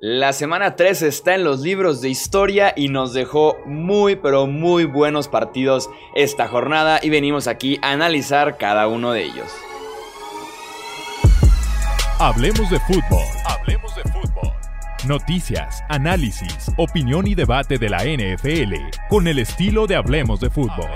La semana 3 está en los libros de historia y nos dejó muy pero muy buenos partidos esta jornada y venimos aquí a analizar cada uno de ellos. Hablemos de fútbol. Hablemos de fútbol. Noticias, análisis, opinión y debate de la NFL con el estilo de Hablemos de fútbol.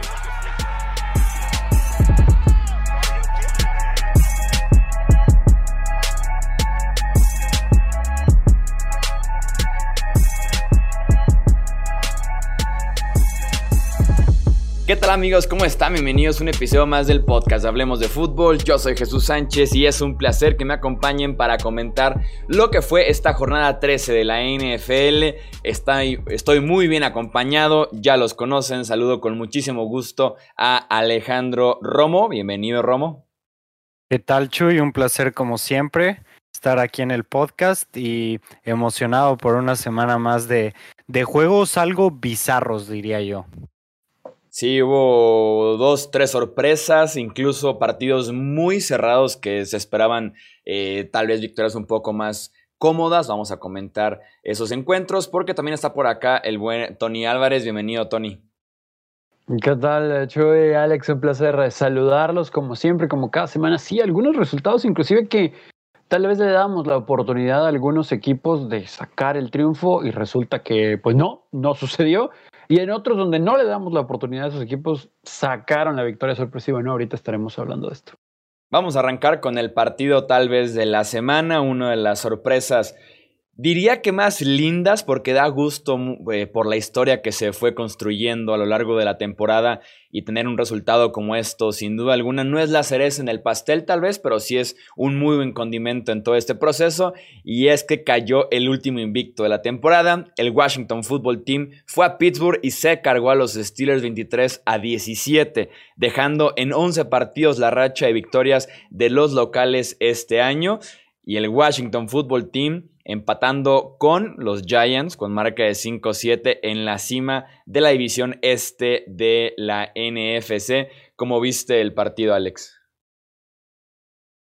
¿Qué tal amigos? ¿Cómo están? Bienvenidos a un episodio más del podcast Hablemos de Fútbol. Yo soy Jesús Sánchez y es un placer que me acompañen para comentar lo que fue esta jornada 13 de la NFL. Estoy, muy bien acompañado, ya los conocen. Saludo con muchísimo gusto a Alejandro Romo. Bienvenido Romo. ¿Qué tal Chuy? Un placer como siempre estar aquí en el podcast y emocionado por una semana más de juegos algo bizarros, diría yo. Sí, hubo dos, tres sorpresas, incluso partidos muy cerrados que se esperaban eh, tal vez victorias un poco más cómodas. Vamos a comentar esos encuentros porque también está por acá el buen Tony Álvarez. Bienvenido, Tony. ¿Qué tal, Chuy, Alex? Un placer saludarlos como siempre, como cada semana. Sí, algunos resultados inclusive que tal vez le damos la oportunidad a algunos equipos de sacar el triunfo y resulta que pues no, no sucedió. Y en otros donde no le damos la oportunidad a esos equipos, sacaron la victoria sorpresiva. No, ahorita estaremos hablando de esto. Vamos a arrancar con el partido tal vez de la semana, una de las sorpresas Diría que más lindas porque da gusto eh, por la historia que se fue construyendo a lo largo de la temporada y tener un resultado como esto, sin duda alguna, no es la cereza en el pastel tal vez, pero sí es un muy buen condimento en todo este proceso. Y es que cayó el último invicto de la temporada, el Washington Football Team fue a Pittsburgh y se cargó a los Steelers 23 a 17, dejando en 11 partidos la racha de victorias de los locales este año. Y el Washington Football Team empatando con los Giants con marca de 5-7 en la cima de la división este de la NFC. ¿Cómo viste el partido, Alex?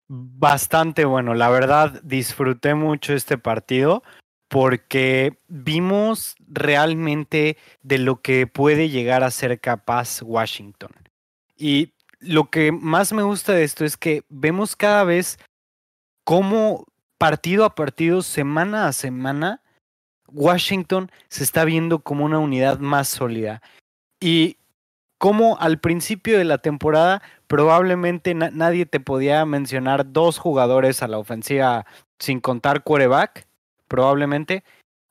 Bastante bueno, la verdad disfruté mucho este partido porque vimos realmente de lo que puede llegar a ser capaz Washington. Y lo que más me gusta de esto es que vemos cada vez cómo partido a partido, semana a semana, Washington se está viendo como una unidad más sólida. Y como al principio de la temporada probablemente nadie te podía mencionar dos jugadores a la ofensiva sin contar quarterback, probablemente.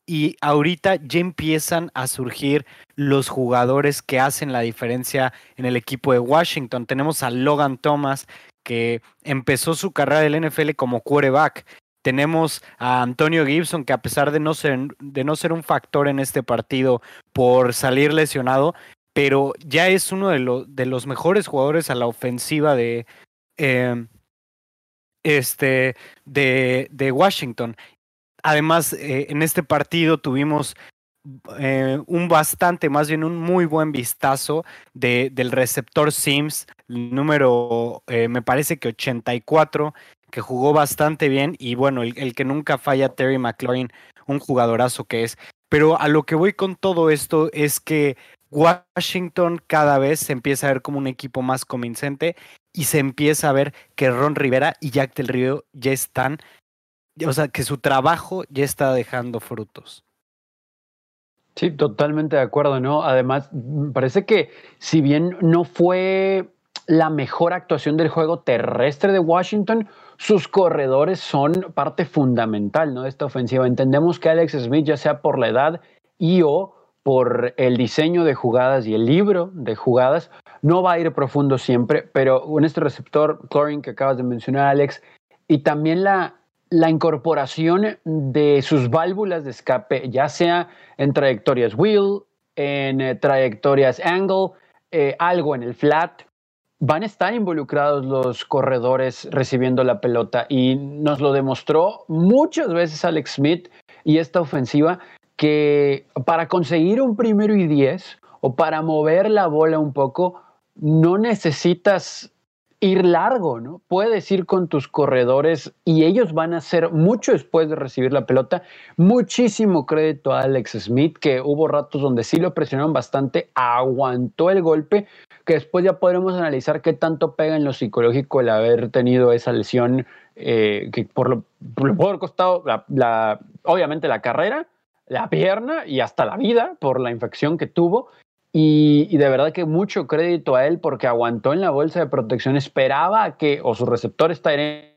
Y ahorita ya empiezan a surgir los jugadores que hacen la diferencia en el equipo de Washington. Tenemos a Logan Thomas, que empezó su carrera del NFL como quarterback. Tenemos a Antonio Gibson, que a pesar de no ser, de no ser un factor en este partido por salir lesionado, pero ya es uno de, de los mejores jugadores a la ofensiva de, em, este, de, de, Washington. Además, eh, en este partido tuvimos eh, un bastante, más bien un muy buen vistazo de, del receptor Sims, número, eh, me parece que 84, que jugó bastante bien y bueno, el, que nunca falla, Terry McLaurin, un jugadorazo que es. Pero a lo que voy con todo esto es que Washington cada vez se empieza a ver como un equipo más convincente y se empieza a ver que Ron Rivera y Jack del Río ya están, o sea, que su trabajo ya está dejando frutos. Sí, totalmente de acuerdo, ¿no? Además, parece que si bien no fue la mejor actuación del juego terrestre de Washington, sus corredores son parte fundamental ¿no? de esta ofensiva. Entendemos que Alex Smith, ya sea por la edad y o por el diseño de jugadas y el libro de jugadas, no va a ir profundo siempre, pero en este receptor, Chlorine que acabas de mencionar, Alex, y también la, la incorporación de sus válvulas de escape, ya sea en trayectorias wheel, en eh, trayectorias angle, eh, algo en el flat, van a estar involucrados los corredores recibiendo la pelota y nos lo demostró muchas veces Alex Smith y esta ofensiva que para conseguir un primero y diez o para mover la bola un poco, no necesitas ir largo, ¿no? Puedes ir con tus corredores y ellos van a hacer mucho después de recibir la pelota. Muchísimo crédito a Alex Smith, que hubo ratos donde sí lo presionaron bastante, aguantó el golpe, que después ya podremos analizar qué tanto pega en lo psicológico el haber tenido esa lesión, eh, que por lo, por haber costado, la, obviamente, la carrera, la pierna y hasta la vida por la infección que tuvo. Y, de verdad que mucho crédito a él porque aguantó en la bolsa de protección, esperaba que o sus receptores estarían,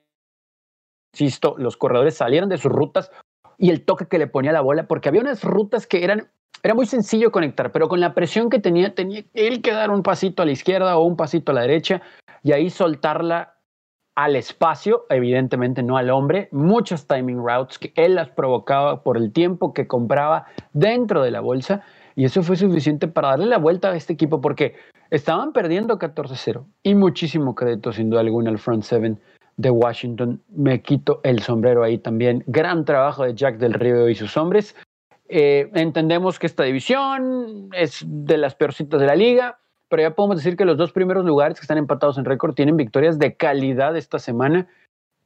insisto, los corredores salieran de sus rutas y el toque que le ponía la bola, porque había unas rutas que eran, era muy sencillo conectar, pero con la presión que tenía, tenía él que dar un pasito a la izquierda o un pasito a la derecha y ahí soltarla al espacio, evidentemente no al hombre, muchas timing routes que él las provocaba por el tiempo que compraba dentro de la bolsa y eso fue suficiente para darle la vuelta a este equipo porque estaban perdiendo 14-0 y muchísimo crédito sin duda alguna al front seven de Washington. Me quito el sombrero ahí también. Gran trabajo de Jack del Río y sus hombres. Eh, entendemos que esta división es de las peorcitas de la liga, pero ya podemos decir que los dos primeros lugares que están empatados en récord tienen victorias de calidad esta semana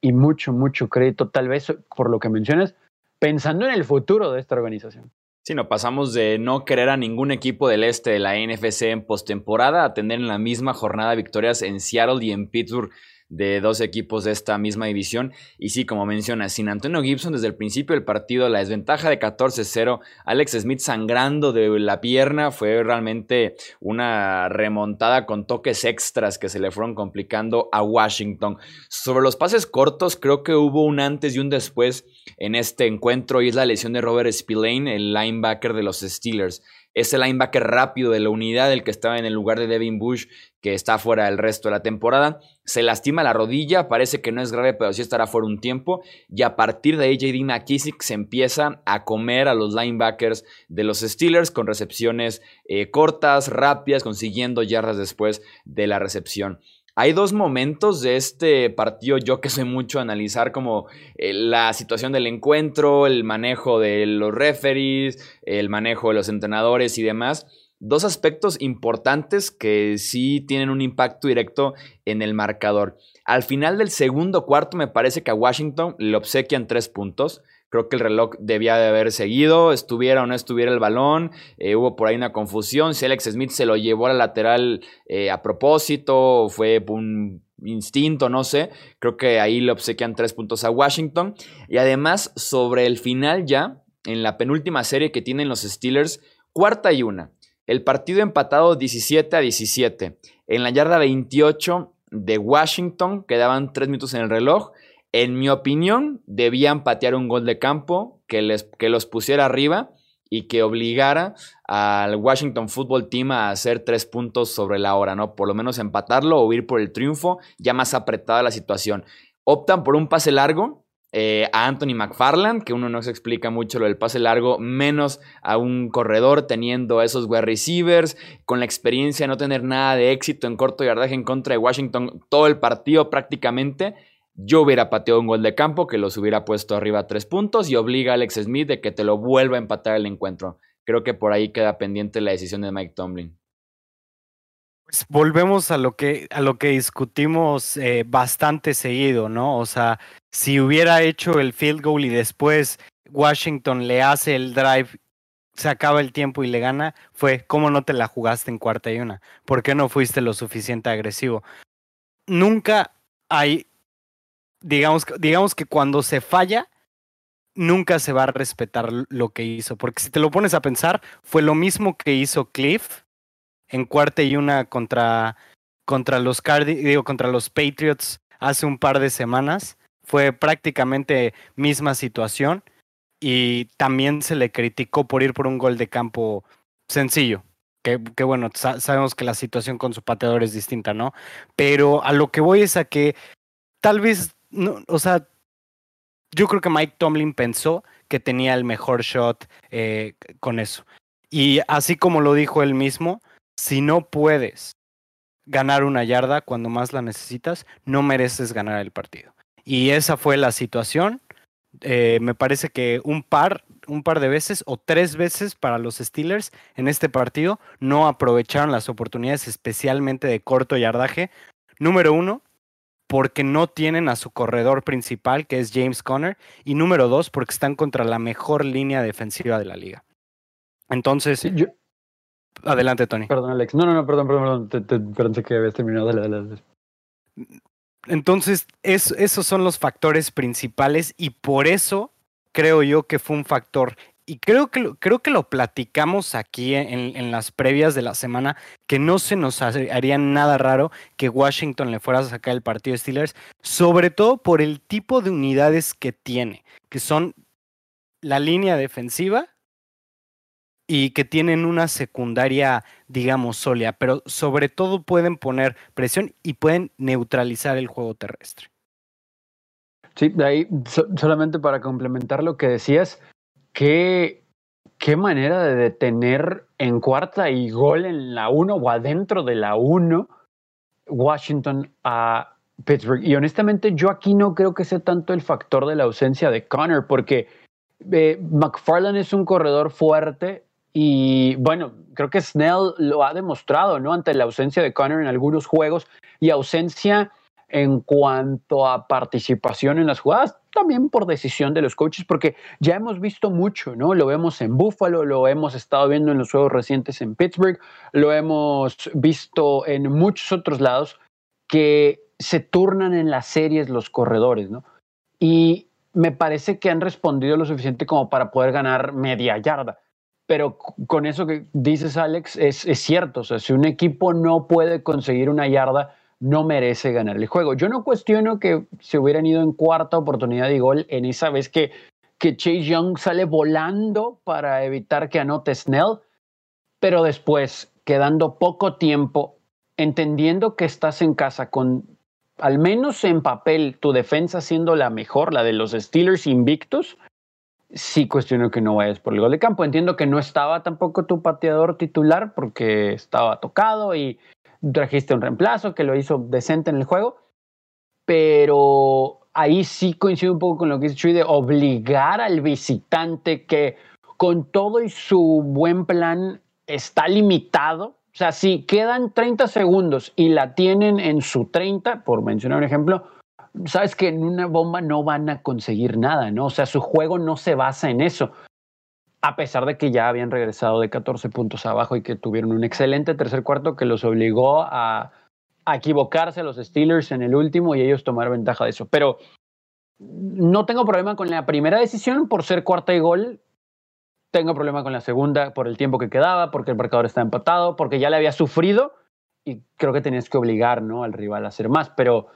y mucho, mucho crédito, tal vez por lo que mencionas, pensando en el futuro de esta organización. Sí, no, pasamos de no querer a ningún equipo del este de la NFC en postemporada a tener en la misma jornada victorias en Seattle y en Pittsburgh de dos equipos de esta misma división. Y sí, como menciona, sin Antonio Gibson desde el principio del partido, la desventaja de 14-0, Alex Smith sangrando de la pierna, fue realmente una remontada con toques extras que se le fueron complicando a Washington. Sobre los pases cortos, creo que hubo un antes y un después en este encuentro y es la lesión de Robert Spillane, el linebacker de los Steelers ese linebacker rápido de la unidad, el que estaba en el lugar de Devin Bush, que está fuera el resto de la temporada. Se lastima la rodilla, parece que no es grave, pero sí estará fuera un tiempo. Y a partir de ahí, JD McKissick se empieza a comer a los linebackers de los Steelers con recepciones eh, cortas, rápidas, consiguiendo yardas después de la recepción. Hay dos momentos de este partido, yo que soy mucho analizar como eh, la situación del encuentro, el manejo de los referees, el manejo de los entrenadores y demás. Dos aspectos importantes que sí tienen un impacto directo en el marcador. Al final del segundo cuarto me parece que a Washington le obsequian tres puntos. Creo que el reloj debía de haber seguido, estuviera o no estuviera el balón. Eh, hubo por ahí una confusión. Si Alex Smith se lo llevó a la lateral eh, a propósito, fue un instinto, no sé. Creo que ahí le obsequian tres puntos a Washington. Y además, sobre el final ya, en la penúltima serie que tienen los Steelers, cuarta y una. El partido empatado 17 a 17. En la yarda 28 de Washington, quedaban tres minutos en el reloj. En mi opinión, debían patear un gol de campo que, les, que los pusiera arriba y que obligara al Washington Football Team a hacer tres puntos sobre la hora, ¿no? Por lo menos empatarlo o ir por el triunfo, ya más apretada la situación. Optan por un pase largo eh, a Anthony McFarland, que uno no se explica mucho lo del pase largo, menos a un corredor teniendo esos wide receivers, con la experiencia de no tener nada de éxito en corto yardaje en contra de Washington todo el partido prácticamente yo hubiera pateado un gol de campo que los hubiera puesto arriba tres puntos y obliga a Alex Smith de que te lo vuelva a empatar el encuentro. Creo que por ahí queda pendiente la decisión de Mike Tomlin. Pues volvemos a lo que, a lo que discutimos eh, bastante seguido, ¿no? O sea, si hubiera hecho el field goal y después Washington le hace el drive, se acaba el tiempo y le gana, fue cómo no te la jugaste en cuarta y una, ¿por qué no fuiste lo suficiente agresivo? Nunca hay digamos, digamos que cuando se falla, nunca se va a respetar lo que hizo. Porque si te lo pones a pensar, fue lo mismo que hizo Cliff en cuarta y una contra, contra, los, digo, contra los Patriots hace un par de semanas. Fue prácticamente misma situación y también se le criticó por ir por un gol de campo sencillo. Que, que, bueno, sabemos que la situación con su pateador es distinta, ¿no? Pero a lo que voy es a que tal vez no, o sea, yo creo que Mike Tomlin pensó que tenía el mejor shot eh, con eso. Y así como lo dijo él mismo, si no puedes ganar una yarda cuando más la necesitas, no mereces ganar el partido. Y esa fue la situación. Eh, me parece que un par, un par de veces o tres veces para los Steelers en este partido no aprovecharon las oportunidades, especialmente de corto yardaje. Número uno, porque no tienen a su corredor principal, que es James Conner, y número dos, porque están contra la mejor línea defensiva de la liga. Entonces, yo... adelante, Tony. Perdón, Alex. No, no, no, perdón, perdón, perdón. pensé que habías terminado. Entonces, esos son los factores principales y por eso creo yo que fue un factor y creo que, creo que lo platicamos aquí en, las previas de la semana, que no se nos haría nada raro que Washington le fuera a sacar el partido de Steelers, sobre todo por el tipo de unidades que tiene, que son la línea defensiva y que tienen una secundaria, digamos, sólida, pero sobre todo pueden poner presión y pueden neutralizar el juego terrestre. Sí, de ahí solamente para complementar lo que decías, Qué, qué manera de detener en cuarta y gol en la 1 o adentro de la 1 Washington a Pittsburgh. Y honestamente yo aquí no creo que sea tanto el factor de la ausencia de Connor, porque eh, McFarland es un corredor fuerte y bueno, creo que Snell lo ha demostrado, ¿no? Ante la ausencia de Connor en algunos juegos y ausencia en cuanto a participación en las jugadas, también por decisión de los coaches, porque ya hemos visto mucho, ¿no? Lo vemos en Buffalo, lo hemos estado viendo en los juegos recientes en Pittsburgh, lo hemos visto en muchos otros lados, que se turnan en las series los corredores, ¿no? Y me parece que han respondido lo suficiente como para poder ganar media yarda. Pero con eso que dices, Alex, es, es cierto. O sea, si un equipo no puede conseguir una yarda, no merece ganar el juego. Yo no cuestiono que se hubieran ido en cuarta oportunidad de gol en esa vez que, que Chase Young sale volando para evitar que anote Snell, pero después, quedando poco tiempo, entendiendo que estás en casa con, al menos en papel, tu defensa siendo la mejor, la de los Steelers invictos, sí cuestiono que no vayas por el gol de campo. Entiendo que no estaba tampoco tu pateador titular porque estaba tocado y trajiste un reemplazo que lo hizo decente en el juego, pero ahí sí coincido un poco con lo que dice Chuy de obligar al visitante que con todo y su buen plan está limitado. O sea, si quedan 30 segundos y la tienen en su 30, por mencionar un ejemplo, sabes que en una bomba no van a conseguir nada, ¿no? O sea, su juego no se basa en eso a pesar de que ya habían regresado de 14 puntos abajo y que tuvieron un excelente tercer cuarto que los obligó a, equivocarse los Steelers en el último y ellos tomar ventaja de eso. Pero no tengo problema con la primera decisión por ser cuarta y gol. Tengo problema con la segunda por el tiempo que quedaba, porque el marcador está empatado, porque ya le había sufrido y creo que tenías que obligar ¿no? al rival a hacer más. Pero,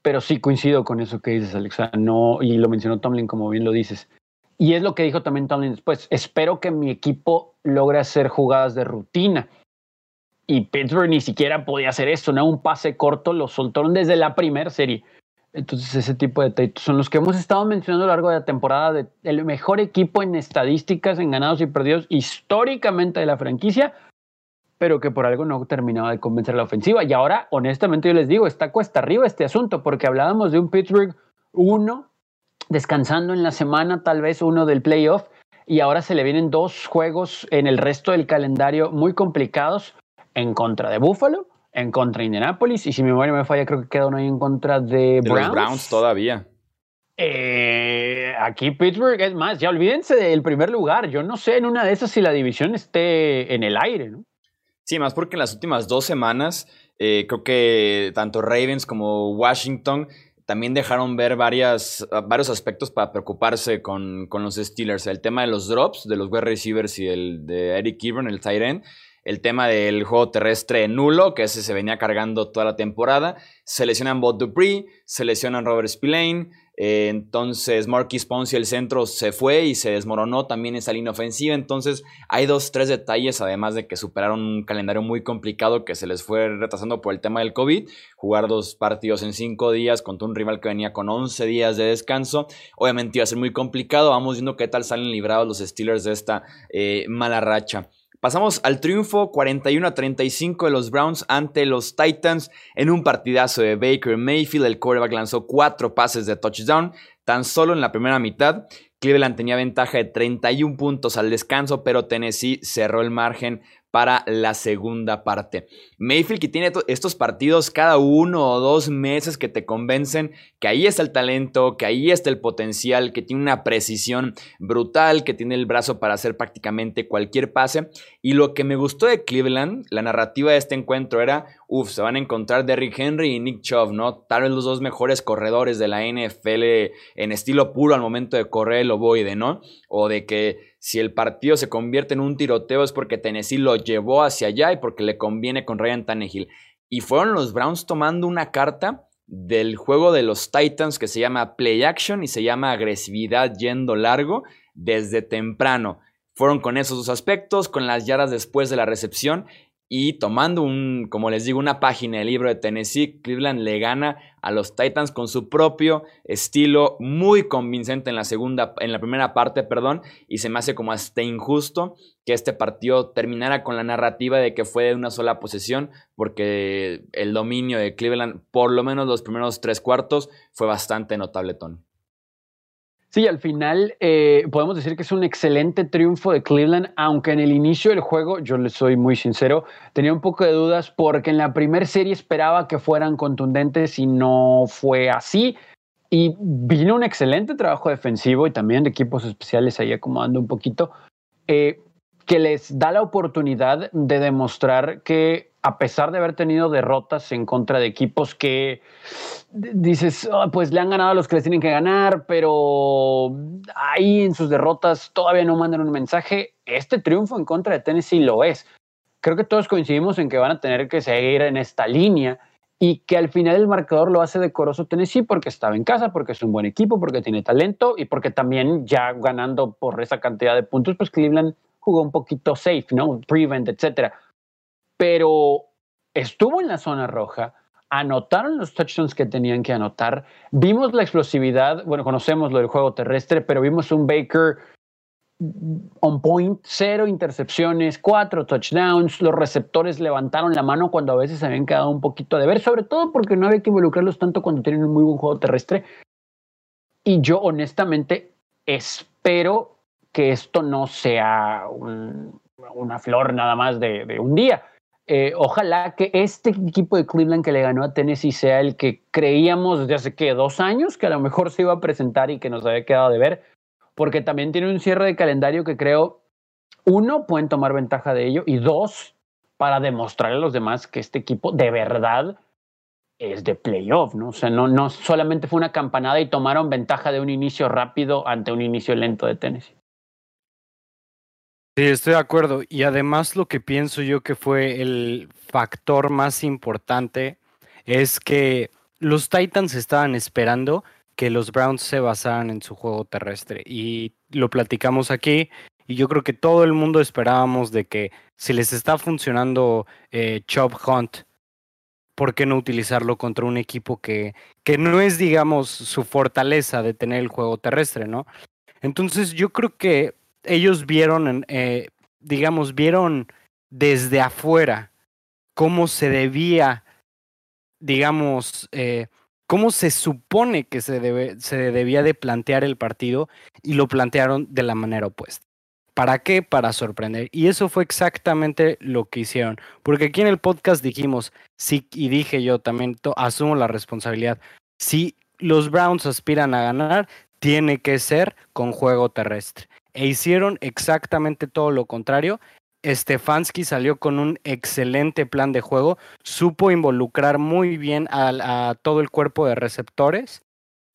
pero sí coincido con eso que dices, Alexa. No, y lo mencionó Tomlin, como bien lo dices. Y es lo que dijo también Tomlin después. Espero que mi equipo logre hacer jugadas de rutina. Y Pittsburgh ni siquiera podía hacer eso, ¿no? Un pase corto lo soltaron desde la primera serie. Entonces, ese tipo de detalles son los que hemos estado mencionando a lo largo de la temporada de el mejor equipo en estadísticas, en ganados y perdidos históricamente de la franquicia, pero que por algo no terminaba de convencer la ofensiva. Y ahora, honestamente, yo les digo, está cuesta arriba este asunto, porque hablábamos de un Pittsburgh 1 descansando en la semana, tal vez uno del playoff, y ahora se le vienen dos juegos en el resto del calendario muy complicados en contra de Buffalo, en contra de Indianapolis, y si mi memoria me falla, creo que queda uno ahí en contra de, Browns. Los Browns todavía. Eh, aquí Pittsburgh, es más, ya olvídense del primer lugar. Yo no sé en una de esas si la división esté en el aire, ¿no? Sí, más porque en las últimas dos semanas eh, creo que tanto Ravens como Washington también dejaron ver ah, varios aspectos para preocuparse con, con, los Steelers. El tema de los drops, de los wide receivers y el de Eric Ebron, el tight end. El tema del juego terrestre nulo, que ese se venía cargando toda la temporada. Se lesionan Bob Dupree, se lesionan Robert Spillane. Eh, entonces Marquis Ponce el centro se fue y se desmoronó también esa línea ofensiva. Entonces hay dos, tres detalles, además de que superaron un calendario muy complicado que se les fue retrasando por el tema del COVID. Jugar dos partidos en cinco días contra un rival que venía con 11 días de descanso. Obviamente iba a ser muy complicado. Vamos viendo qué tal salen librados los Steelers de esta eh, mala racha. Pasamos al triunfo 41 a 35 de los Browns ante los Titans en un partidazo de Baker Mayfield. El quarterback lanzó cuatro pases de touchdown tan solo en la primera mitad. Cleveland tenía ventaja de 31 puntos al descanso, pero Tennessee cerró el margen para la segunda parte. Mayfield que tiene estos partidos cada uno o dos meses que te convencen que ahí está el talento, que ahí está el potencial, que tiene una precisión brutal, que tiene el brazo para hacer prácticamente cualquier pase. Y lo que me gustó de Cleveland, la narrativa de este encuentro era, uff, se van a encontrar Derrick Henry y Nick Chubb, ¿no? Tal vez los dos mejores corredores de la NFL en estilo puro al momento de correr el ovoide, ¿no? O de que si el partido se convierte en un tiroteo es porque Tennessee lo llevó hacia allá y porque le conviene con Ryan Tannehill. Y fueron los Browns tomando una carta del juego de los Titans que se llama Play Action y se llama Agresividad yendo largo desde temprano. Fueron con esos dos aspectos, con las yardas después de la recepción y tomando un, como les digo, una página del libro de Tennessee, Cleveland le gana a los Titans con su propio estilo muy convincente en la segunda, en la primera parte, perdón, y se me hace como hasta injusto que este partido terminara con la narrativa de que fue de una sola posesión, porque el dominio de Cleveland, por lo menos los primeros tres cuartos, fue bastante notable. Sí, al final eh, podemos decir que es un excelente triunfo de Cleveland, aunque en el inicio del juego, yo les soy muy sincero, tenía un poco de dudas porque en la primera serie esperaba que fueran contundentes y no fue así. Y vino un excelente trabajo defensivo y también de equipos especiales ahí acomodando un poquito, eh, que les da la oportunidad de demostrar que a pesar de haber tenido derrotas en contra de equipos que dices, ah, pues le han ganado a los que les tienen que ganar, pero ahí en sus derrotas todavía no mandan un mensaje. Este triunfo en contra de Tennessee lo es. Creo que todos coincidimos en que van a tener que seguir en esta línea y que al final el marcador lo hace decoroso Tennessee porque estaba en casa, porque es un buen equipo, porque tiene talento y porque también ya ganando por esa cantidad de puntos, pues Cleveland jugó un poquito safe, ¿no? Prevent, etcétera. Pero estuvo en la zona roja, anotaron los touchdowns que tenían que anotar. Vimos la explosividad, bueno, conocemos lo del juego terrestre, pero vimos un Baker on point, cero intercepciones, cuatro touchdowns. Los receptores levantaron la mano cuando a veces se habían quedado un poquito de ver, sobre todo porque no había que involucrarlos tanto cuando tienen un muy buen juego terrestre. Y yo honestamente espero que esto no sea una flor nada más de un día eh, ojalá que este equipo de Cleveland que le ganó a Tennessee sea el que creíamos desde hace que dos años que a lo mejor se iba a presentar y que nos había quedado de ver, porque también tiene un cierre de calendario que creo, uno, pueden tomar ventaja de ello y dos, para demostrarle a los demás que este equipo de verdad es de playoff, ¿no? O sea, no, no solamente fue una campanada y tomaron ventaja de un inicio rápido ante un inicio lento de Tennessee. Sí, estoy de acuerdo. Y además lo que pienso yo que fue el factor más importante es que los Titans estaban esperando que los Browns se basaran en su juego terrestre. Y lo platicamos aquí. Y yo creo que todo el mundo esperábamos de que si les está funcionando eh, Chop Hunt, ¿por qué no utilizarlo contra un equipo que, que no es, digamos, su fortaleza de tener el juego terrestre, ¿no? Entonces yo creo que ellos vieron, eh, digamos, vieron desde afuera cómo se debía, digamos, eh, cómo se supone que se, debe, se debía de plantear el partido y lo plantearon de la manera opuesta. ¿Para qué? Para sorprender. Y eso fue exactamente lo que hicieron. Porque aquí en el podcast dijimos, sí, y dije yo también, asumo la responsabilidad. Si los Browns aspiran a ganar, tiene que ser con juego terrestre e hicieron exactamente todo lo contrario. Stefanski salió con un excelente plan de juego, supo involucrar muy bien a, todo el cuerpo de receptores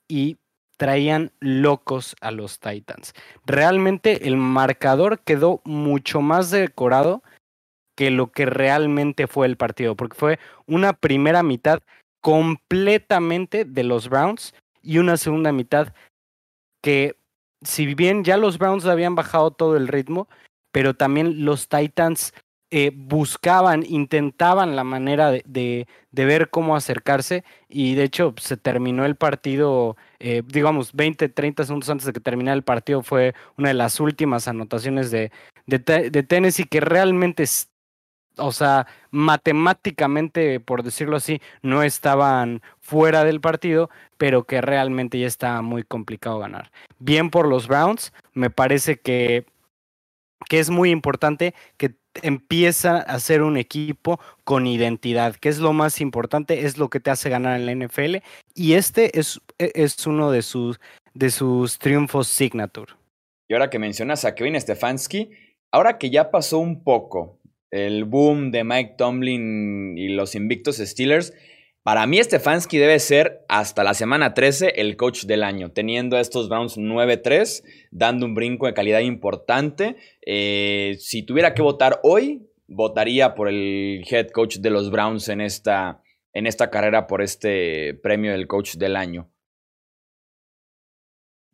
y traían locos a los Titans. Realmente el marcador quedó mucho más decorado que lo que realmente fue el partido, porque fue una primera mitad completamente de los Browns y una segunda mitad que si bien ya los Browns habían bajado todo el ritmo, pero también los Titans eh, buscaban, intentaban la manera de, ver cómo acercarse y de hecho se terminó el partido, eh, digamos, 20, 30 segundos antes de que terminara el partido fue una de las últimas anotaciones de, de, de Tennessee que realmente o sea, matemáticamente, por decirlo así, no estaban fuera del partido, pero que realmente ya está muy complicado ganar. Bien por los Browns, me parece que, que es muy importante que empieza a ser un equipo con identidad, que es lo más importante, es lo que te hace ganar en la NFL. Y este es, e, es uno de sus, de sus triunfos signature. Y ahora que mencionas a Kevin Stefanski, ahora que ya pasó un poco el boom de Mike Tomlin y los invictos Steelers, para mí Stefanski debe ser hasta la semana 13 el coach del año, teniendo a estos Browns 9-3, dando un brinco de calidad importante. Eh, si tuviera que votar hoy, votaría por el head coach de los Browns en esta, en esta carrera por este premio del coach del año.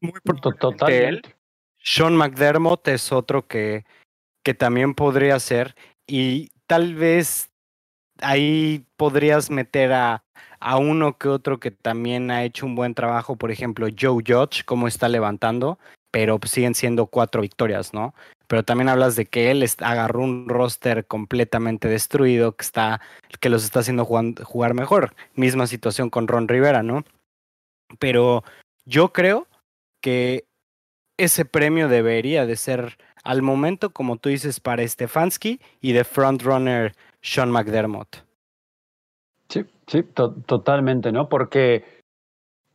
Muy totalmente. Sean McDermott es otro que, que también podría ser y tal vez ahí podrías meter a, a, uno que otro que también ha hecho un buen trabajo, por ejemplo, Joe Judge, cómo está levantando, pero siguen siendo cuatro victorias, ¿no? Pero también hablas de que él agarró un roster completamente destruido, que, está, que los está haciendo jugar mejor. Misma situación con Ron Rivera, ¿no? Pero yo creo que ese premio debería de ser al momento, como tú dices, para Stefanski y de frontrunner sean McDermott. Sí, sí, totalmente, ¿no? Porque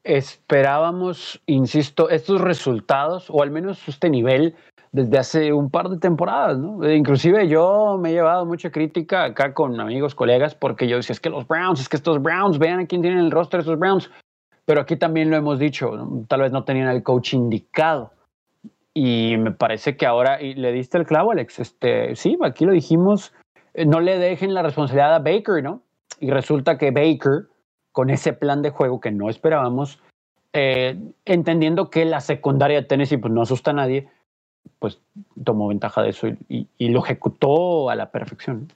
esperábamos, insisto, estos resultados, o al menos este nivel, desde hace un par de temporadas, ¿no? E inclusive yo me he llevado mucha crítica acá con amigos, colegas, porque yo decía, es que los Browns, es que estos Browns, vean a quién tienen el roster estos Browns. Pero aquí también lo hemos dicho, tal vez no tenían el coach indicado. Y me parece que ahora, y le diste el clavo, Alex, este, sí, aquí lo dijimos, eh, no le dejen la responsabilidad a Baker, ¿no? Y resulta que Baker, con ese plan de juego que no esperábamos, eh, entendiendo que la secundaria de Tennessee pues, no asusta a nadie, pues tomó ventaja de eso y, y lo ejecutó a la perfección.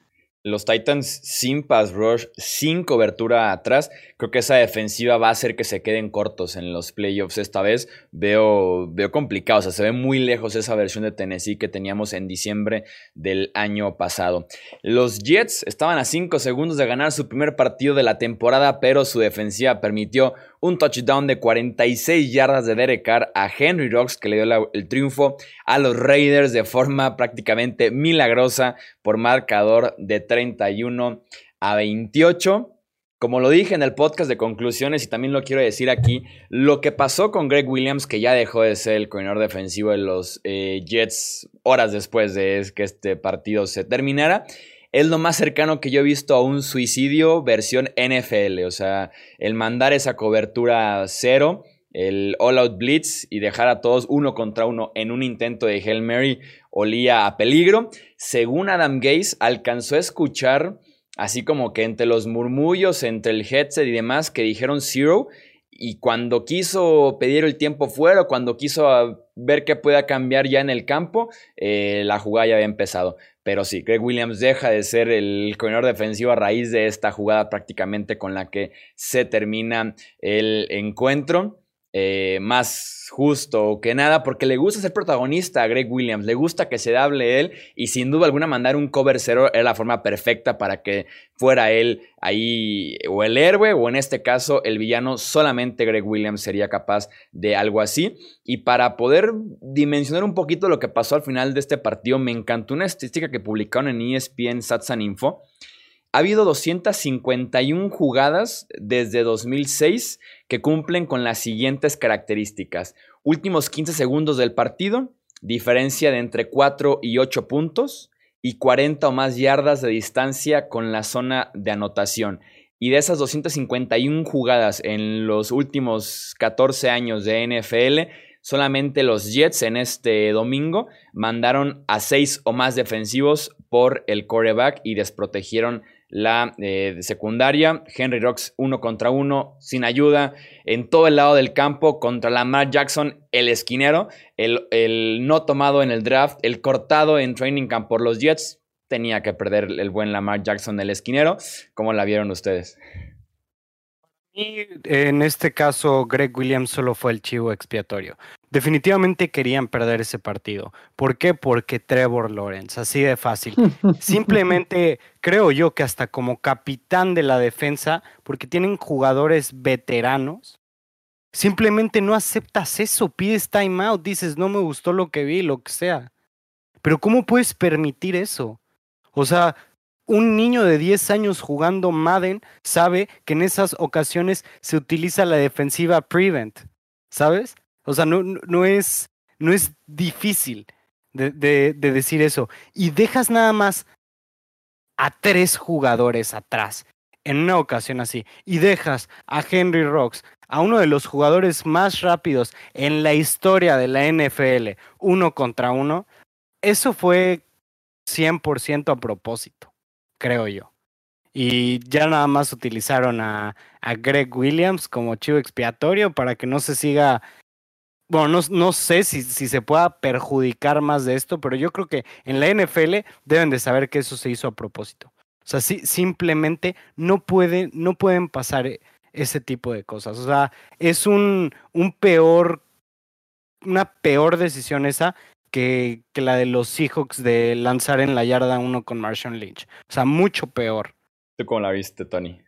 Los Titans sin pass rush, sin cobertura atrás, creo que esa defensiva va a hacer que se queden cortos en los playoffs esta vez. Veo, veo complicado, o sea, se ve muy lejos esa versión de Tennessee que teníamos en diciembre del año pasado. Los Jets estaban a 5 segundos de ganar su primer partido de la temporada, pero su defensiva permitió un touchdown de 46 yardas de Derek Carr a Henry Rocks que le dio el triunfo a los Raiders de forma prácticamente milagrosa por marcador de 31 a 28. Como lo dije en el podcast de conclusiones y también lo quiero decir aquí, lo que pasó con Greg Williams, que ya dejó de ser el coordinador defensivo de los eh, Jets horas después de que este partido se terminara, es lo más cercano que yo he visto a un suicidio versión NFL. O sea, el mandar esa cobertura cero, el all out blitz y dejar a todos uno contra uno en un intento de Hail Mary olía a peligro. Según Adam Gaze, alcanzó a escuchar así como que entre los murmullos, entre el headset y demás, que dijeron zero. Y cuando quiso pedir el tiempo fuera, cuando quiso ver qué pueda cambiar ya en el campo, eh, la jugada ya había empezado. Pero sí, Greg Williams deja de ser el coordinador defensivo a raíz de esta jugada prácticamente con la que se termina el encuentro. Eh, más justo que nada, porque le gusta ser protagonista a Greg Williams, le gusta que se hable él y sin duda alguna mandar un cover cero era la forma perfecta para que fuera él ahí o el héroe o en este caso el villano, solamente Greg Williams sería capaz de algo así. Y para poder dimensionar un poquito lo que pasó al final de este partido, me encantó una estadística que publicaron en ESPN Satsan Info. Ha habido 251 jugadas desde 2006 que cumplen con las siguientes características. Últimos 15 segundos del partido, diferencia de entre 4 y 8 puntos y 40 o más yardas de distancia con la zona de anotación. Y de esas 251 jugadas en los últimos 14 años de NFL, solamente los Jets en este domingo mandaron a 6 o más defensivos por el quarterback y desprotegieron la eh, secundaria. Henry Rocks uno contra uno, sin ayuda, en todo el lado del campo contra Lamar Jackson, el esquinero, el, el, no tomado en el draft, el cortado en training camp por los Jets. Tenía que perder el buen Lamar Jackson, el esquinero. ¿Cómo la vieron ustedes? en este caso, Greg Williams solo fue el chivo expiatorio. Definitivamente querían perder ese partido. ¿Por qué? Porque Trevor Lawrence, así de fácil. Simplemente creo yo que hasta como capitán de la defensa, porque tienen jugadores veteranos, simplemente no aceptas eso, pides timeout, dices, no me gustó lo que vi, lo que sea. Pero ¿cómo puedes permitir eso? O sea, un niño de 10 años jugando Madden sabe que en esas ocasiones se utiliza la defensiva prevent, ¿sabes? O sea, no, no, es, no es difícil de, de, decir eso. Y dejas nada más a tres jugadores atrás en una ocasión así y dejas a Henry Rocks, a uno de los jugadores más rápidos en la historia de la NFL, uno contra uno, eso fue 100% a propósito, creo yo. Y ya nada más utilizaron a, a, Greg Williams como chivo expiatorio para que no se siga. Bueno, no, no sé si, si, se pueda perjudicar más de esto, pero yo creo que en la NFL deben de saber que eso se hizo a propósito. O sea, sí, simplemente no, puede, no pueden pasar ese tipo de cosas. O sea, es un, un peor, una peor decisión esa que, que, la de los Seahawks de lanzar en la yarda uno con Marshawn Lynch. O sea, mucho peor. ¿Tú cómo la viste, Tony?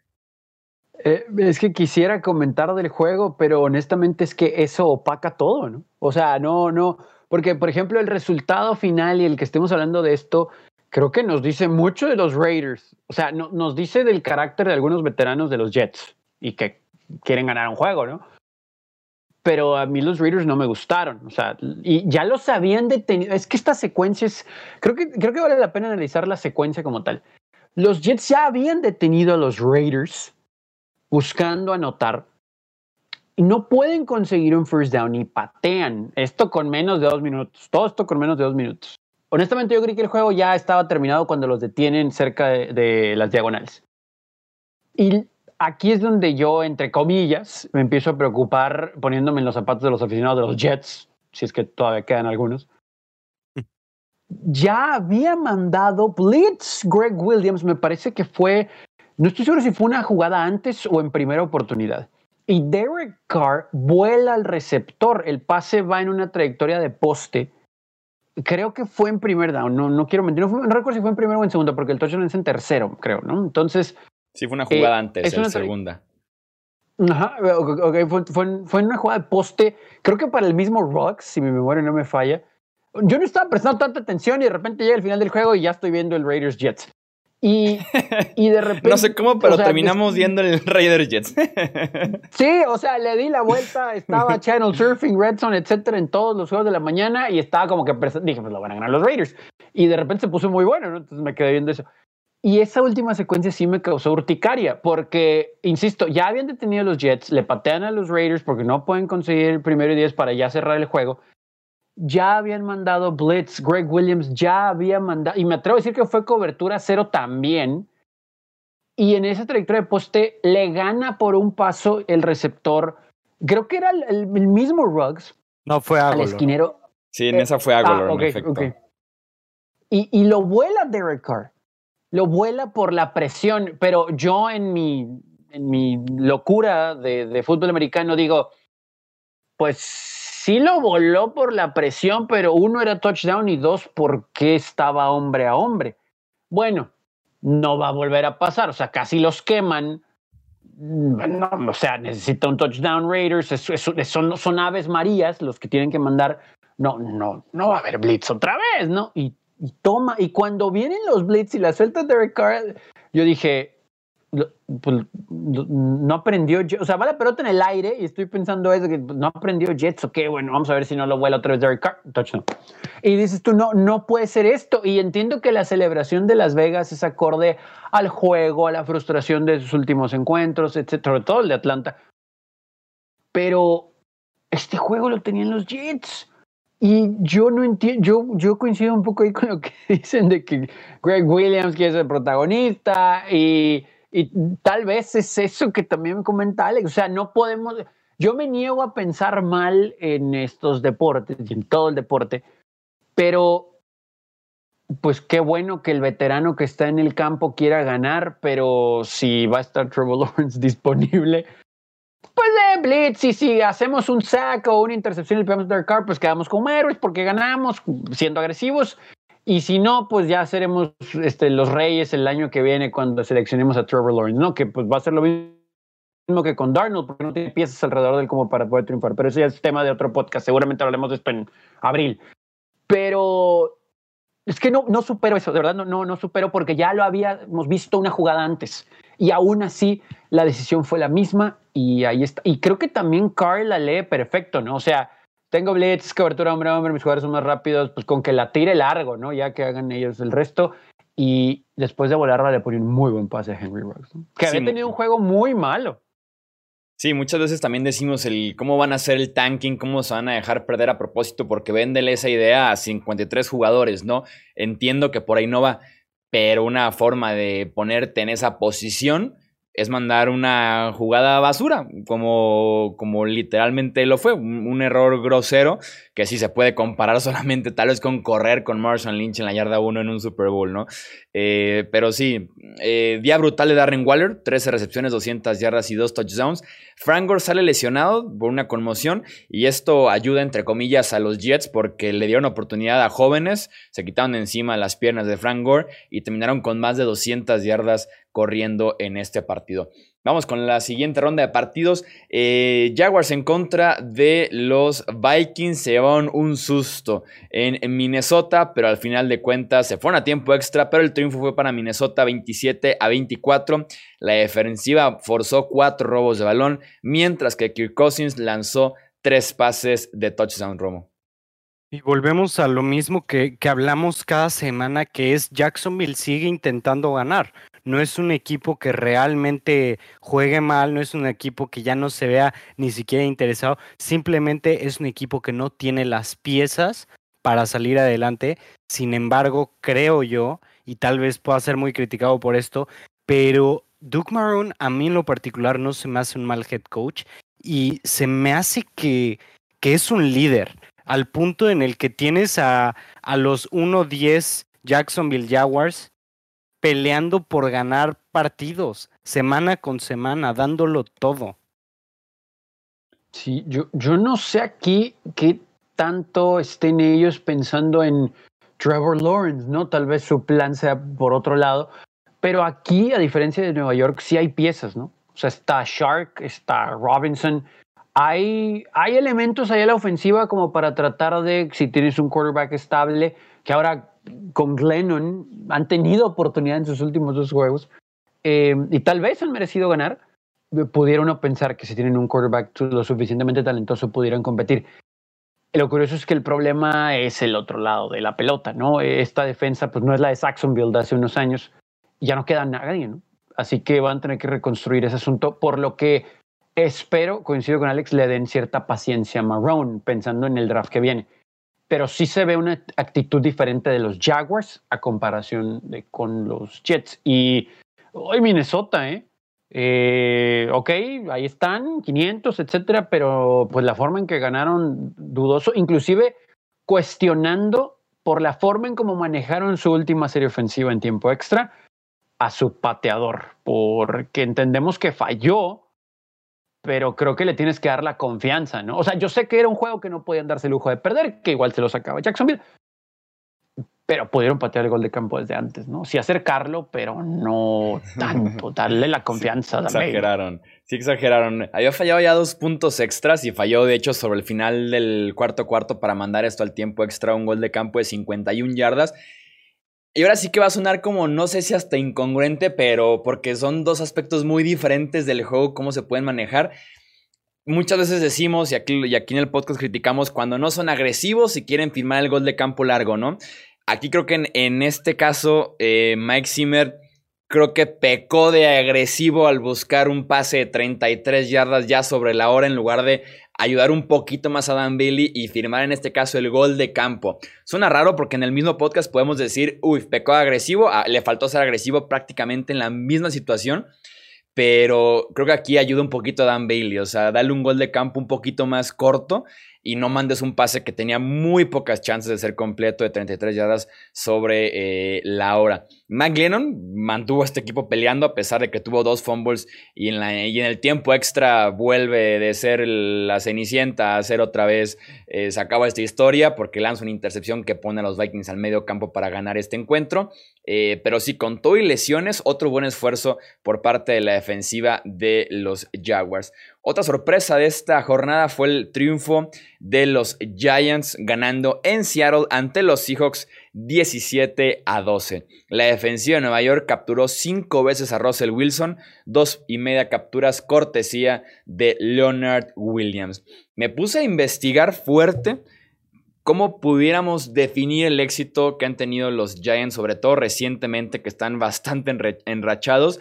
Eh, es que quisiera comentar del juego, pero honestamente es que eso opaca todo, ¿no? O sea, no, no, porque por ejemplo el resultado final y el que estemos hablando de esto, creo que nos dice mucho de los Raiders. O sea, no, nos dice del carácter de algunos veteranos de los Jets y que quieren ganar un juego, ¿no? Pero a mí los Raiders no me gustaron, o sea, y ya los habían detenido. Es que estas secuencias, creo que, creo que vale la pena analizar la secuencia como tal. Los Jets ya habían detenido a los Raiders buscando anotar y no pueden conseguir un first down y patean. Esto con menos de dos minutos. Todo esto con menos de dos minutos. Honestamente, yo creí que el juego ya estaba terminado cuando los detienen cerca de, de las diagonales. Y aquí es donde yo, entre comillas, me empiezo a preocupar poniéndome en los zapatos de los aficionados de los Jets, si es que todavía quedan algunos. Ya había mandado Blitz Greg Williams, me parece que fue, no estoy seguro si fue una jugada antes o en primera oportunidad. Y Derek Carr vuela al receptor, el pase va en una trayectoria de poste. Creo que fue en primer down, no, no quiero mentir, no, recuerdo si fue en primero o en segundo, porque el touchdown es en tercero, creo, ¿no? Entonces, Sí, fue una jugada eh, antes, en segunda. Ajá, okay, fue, fue, fue, una jugada de poste, creo que para el mismo Rocks, si mi memoria no me falla. Yo no estaba prestando tanta atención y de repente llega el final del juego y ya estoy viendo el Raiders Jets. Y, y de repente. no sé cómo, pero terminamos viendo el Raiders Jets. sí, o sea, le di la vuelta, estaba Channel Surfing, Red Zone, etcétera, en todos los juegos de la mañana y estaba como que dije, pues lo van a ganar los Raiders. Y de repente se puso muy bueno, ¿no? Entonces me quedé viendo eso. Y esa última secuencia sí me causó urticaria, porque, insisto, ya habían detenido a los Jets, le patean a los Raiders porque no pueden conseguir el primero y diez para ya cerrar el juego. Ya habían mandado Blitz, Greg Williams ya había mandado, y me atrevo a decir que fue cobertura cero también. Y en esa trayectoria de poste le gana por un paso el receptor. Creo que era el, mismo Ruggs. No fue Agolor. Al esquinero. Sí, en esa fue Agolor, ah, en Y, y lo vuela Derek Carr lo vuela por la presión, pero yo en mi, en mi locura de, de, fútbol americano digo, pues sí lo voló por la presión, pero uno era touchdown y dos, porque estaba hombre a hombre? Bueno, no va a volver a pasar, o sea, casi los queman. No, o sea, necesita un touchdown Raiders, son, son aves marías los que tienen que mandar. No, no, no va a haber blitz otra vez, ¿no? Y toma, y cuando vienen los blitz y la suelta Derek Carr, yo dije, pues, no aprendió, o sea, va la pelota en el aire y estoy pensando eso, que no aprendió Jets, ok, bueno, vamos a ver si no lo vuela otra vez Derek Carr, touchdown. Y dices tú, no, no puede ser esto. Y entiendo que la celebración de Las Vegas es acorde al juego, a la frustración de sus últimos encuentros, etcétera, todo el de Atlanta. Pero este juego lo tenían los Jets. Y yo no entiendo, yo, yo coincido un poco ahí con lo que dicen de que Greg Williams que es el protagonista y, y tal vez es eso que también me comenta Alex, o sea, no podemos, yo me niego a pensar mal en estos deportes y en todo el deporte, pero pues qué bueno que el veterano que está en el campo quiera ganar, pero si va a estar Trevor Lawrence disponible, pues de Blitz, y si hacemos un sack o una intercepción y le pegamos a Derek Carr, pues quedamos como héroes porque ganamos siendo agresivos. Y si no, pues ya seremos este, los reyes el año que viene cuando seleccionemos a Trevor Lawrence, ¿no? Que pues va a ser lo mismo que con Darnold, porque no tiene piezas alrededor de él como para poder triunfar. Pero ese ya es tema de otro podcast. Seguramente hablaremos de esto en abril. Pero Es que no, no supero eso, de verdad no, no, no supero porque ya lo habíamos visto una jugada antes y aún así la decisión fue la misma y ahí está. Y creo que también Carl la lee perfecto, ¿no? O sea, tengo blitz, cobertura hombre a hombre, mis jugadores son más rápidos, pues con que la tire largo, ¿no? Ya que hagan ellos el resto. Y después de volarla le pone un muy buen pase a Henry Ruggs, que había tenido un juego muy malo. Sí, muchas veces también decimos el cómo van a hacer el tanking, cómo se van a dejar perder a propósito, porque véndele esa idea a 53 jugadores, ¿no? Entiendo que por ahí no va, pero una forma de ponerte en esa posición es mandar una jugada basura, como, como literalmente lo fue, un, error grosero que sí se puede comparar solamente tal vez con correr con Marshall Lynch en la yarda 1 en un Super Bowl, ¿no? Eh, pero sí, eh, día brutal de Darren Waller, 13 recepciones, 200 yardas y 2 touchdowns. Frank Gore sale lesionado por una conmoción y esto ayuda entre comillas a los Jets porque le dieron oportunidad a jóvenes, se quitaron encima las piernas de Frank Gore y terminaron con más de 200 yardas corriendo en este partido. Vamos con la siguiente ronda de partidos. Eh, Jaguars en contra de los Vikings se llevaron un susto en, Minnesota, pero al final de cuentas se fueron a tiempo extra, pero el triunfo fue para Minnesota 27 a 24. La defensiva forzó cuatro robos de balón, mientras que Kirk Cousins lanzó tres pases de touchdown Romo. Y volvemos a lo mismo que, que hablamos cada semana, que es Jacksonville sigue intentando ganar no es un equipo que realmente juegue mal, no es un equipo que ya no se vea ni siquiera interesado, simplemente es un equipo que no tiene las piezas para salir adelante. Sin embargo, creo yo, y tal vez pueda ser muy criticado por esto, pero Duke Maroon a mí en lo particular no se me hace un mal head coach y se me hace que, que es un líder al punto en el que tienes a, a los 1-10 Jacksonville Jaguars peleando por ganar partidos, semana con semana, dándolo todo. Sí, yo, yo no sé aquí qué tanto estén ellos pensando en Trevor Lawrence, ¿no? Tal vez su plan sea por otro lado, pero aquí, a diferencia de Nueva York, sí hay piezas, ¿no? O sea, está Shark, está Robinson, hay, hay elementos ahí en la ofensiva como para tratar de, si tienes un quarterback estable, que ahora con Glennon han tenido oportunidad en sus últimos dos juegos eh, y tal vez han merecido ganar. Pudiera uno pensar que si tienen un quarterback lo suficientemente talentoso pudieran competir. Lo curioso es que el problema es el otro lado de la pelota, ¿no? Esta defensa pues no es la de Saxonville de hace unos años. Ya no queda nadie, ¿no? Así que van a tener que reconstruir ese asunto, por lo que espero, coincido con Alex, le den cierta paciencia a Marrone pensando en el draft que viene pero sí se ve una actitud diferente de los Jaguars a comparación de, con los Jets. Y hoy Minnesota, ¿eh? ¿eh? ok, ahí están, 500, etcétera, pero pues la forma en que ganaron, dudoso, inclusive cuestionando por la forma en cómo manejaron su última serie ofensiva en tiempo extra a su pateador, porque entendemos que falló, pero creo que le tienes que dar la confianza, ¿no? O sea, yo sé que era un juego que no podían darse el lujo de perder, que igual se lo sacaba Jacksonville, pero pudieron patear el gol de campo desde antes, ¿no? Sí acercarlo, pero no tanto, darle la confianza. exageraron, sí exageraron. Había fallado ya dos puntos extras y falló, de hecho, sobre el final del cuarto cuarto para mandar esto al tiempo extra, un gol de campo de 51 yardas. Y ahora sí que va a sonar como, no sé si hasta incongruente, pero porque son dos aspectos muy diferentes del juego, cómo se pueden manejar. Muchas veces decimos, y aquí, y aquí en el podcast criticamos, cuando no son agresivos y quieren firmar el gol de campo largo, ¿no? Aquí creo que en, este caso, eh, Mike Zimmer creo que pecó de agresivo al buscar un pase de 33 yardas ya sobre la hora en lugar de ayudar un poquito más a Dan Bailey y firmar en este caso el gol de campo. Suena raro porque en el mismo podcast podemos decir, uy, pecó agresivo, ah, le faltó ser agresivo prácticamente en la misma situación, pero creo que aquí ayuda un poquito a Dan Bailey, o sea, darle un gol de campo un poquito más corto y no mandes un pase que tenía muy pocas chances de ser completo de 33 yardas sobre eh, la hora. McGlennon mantuvo a este equipo peleando a pesar de que tuvo dos fumbles y en, la, y en el tiempo extra vuelve de ser la cenicienta a ser otra vez, eh, se acaba esta historia porque lanza una intercepción que pone a los Vikings al medio campo para ganar este encuentro. Eh, pero sí, con todo y lesiones, otro buen esfuerzo por parte de la defensiva de los Jaguars. Otra sorpresa de esta jornada fue el triunfo de los Giants ganando en Seattle ante los Seahawks 17 a 12. La defensiva de Nueva York capturó cinco veces a Russell Wilson, dos y media capturas cortesía de Leonard Williams. Me puse a investigar fuerte cómo pudiéramos definir el éxito que han tenido los Giants, sobre todo recientemente, que están bastante enrachados.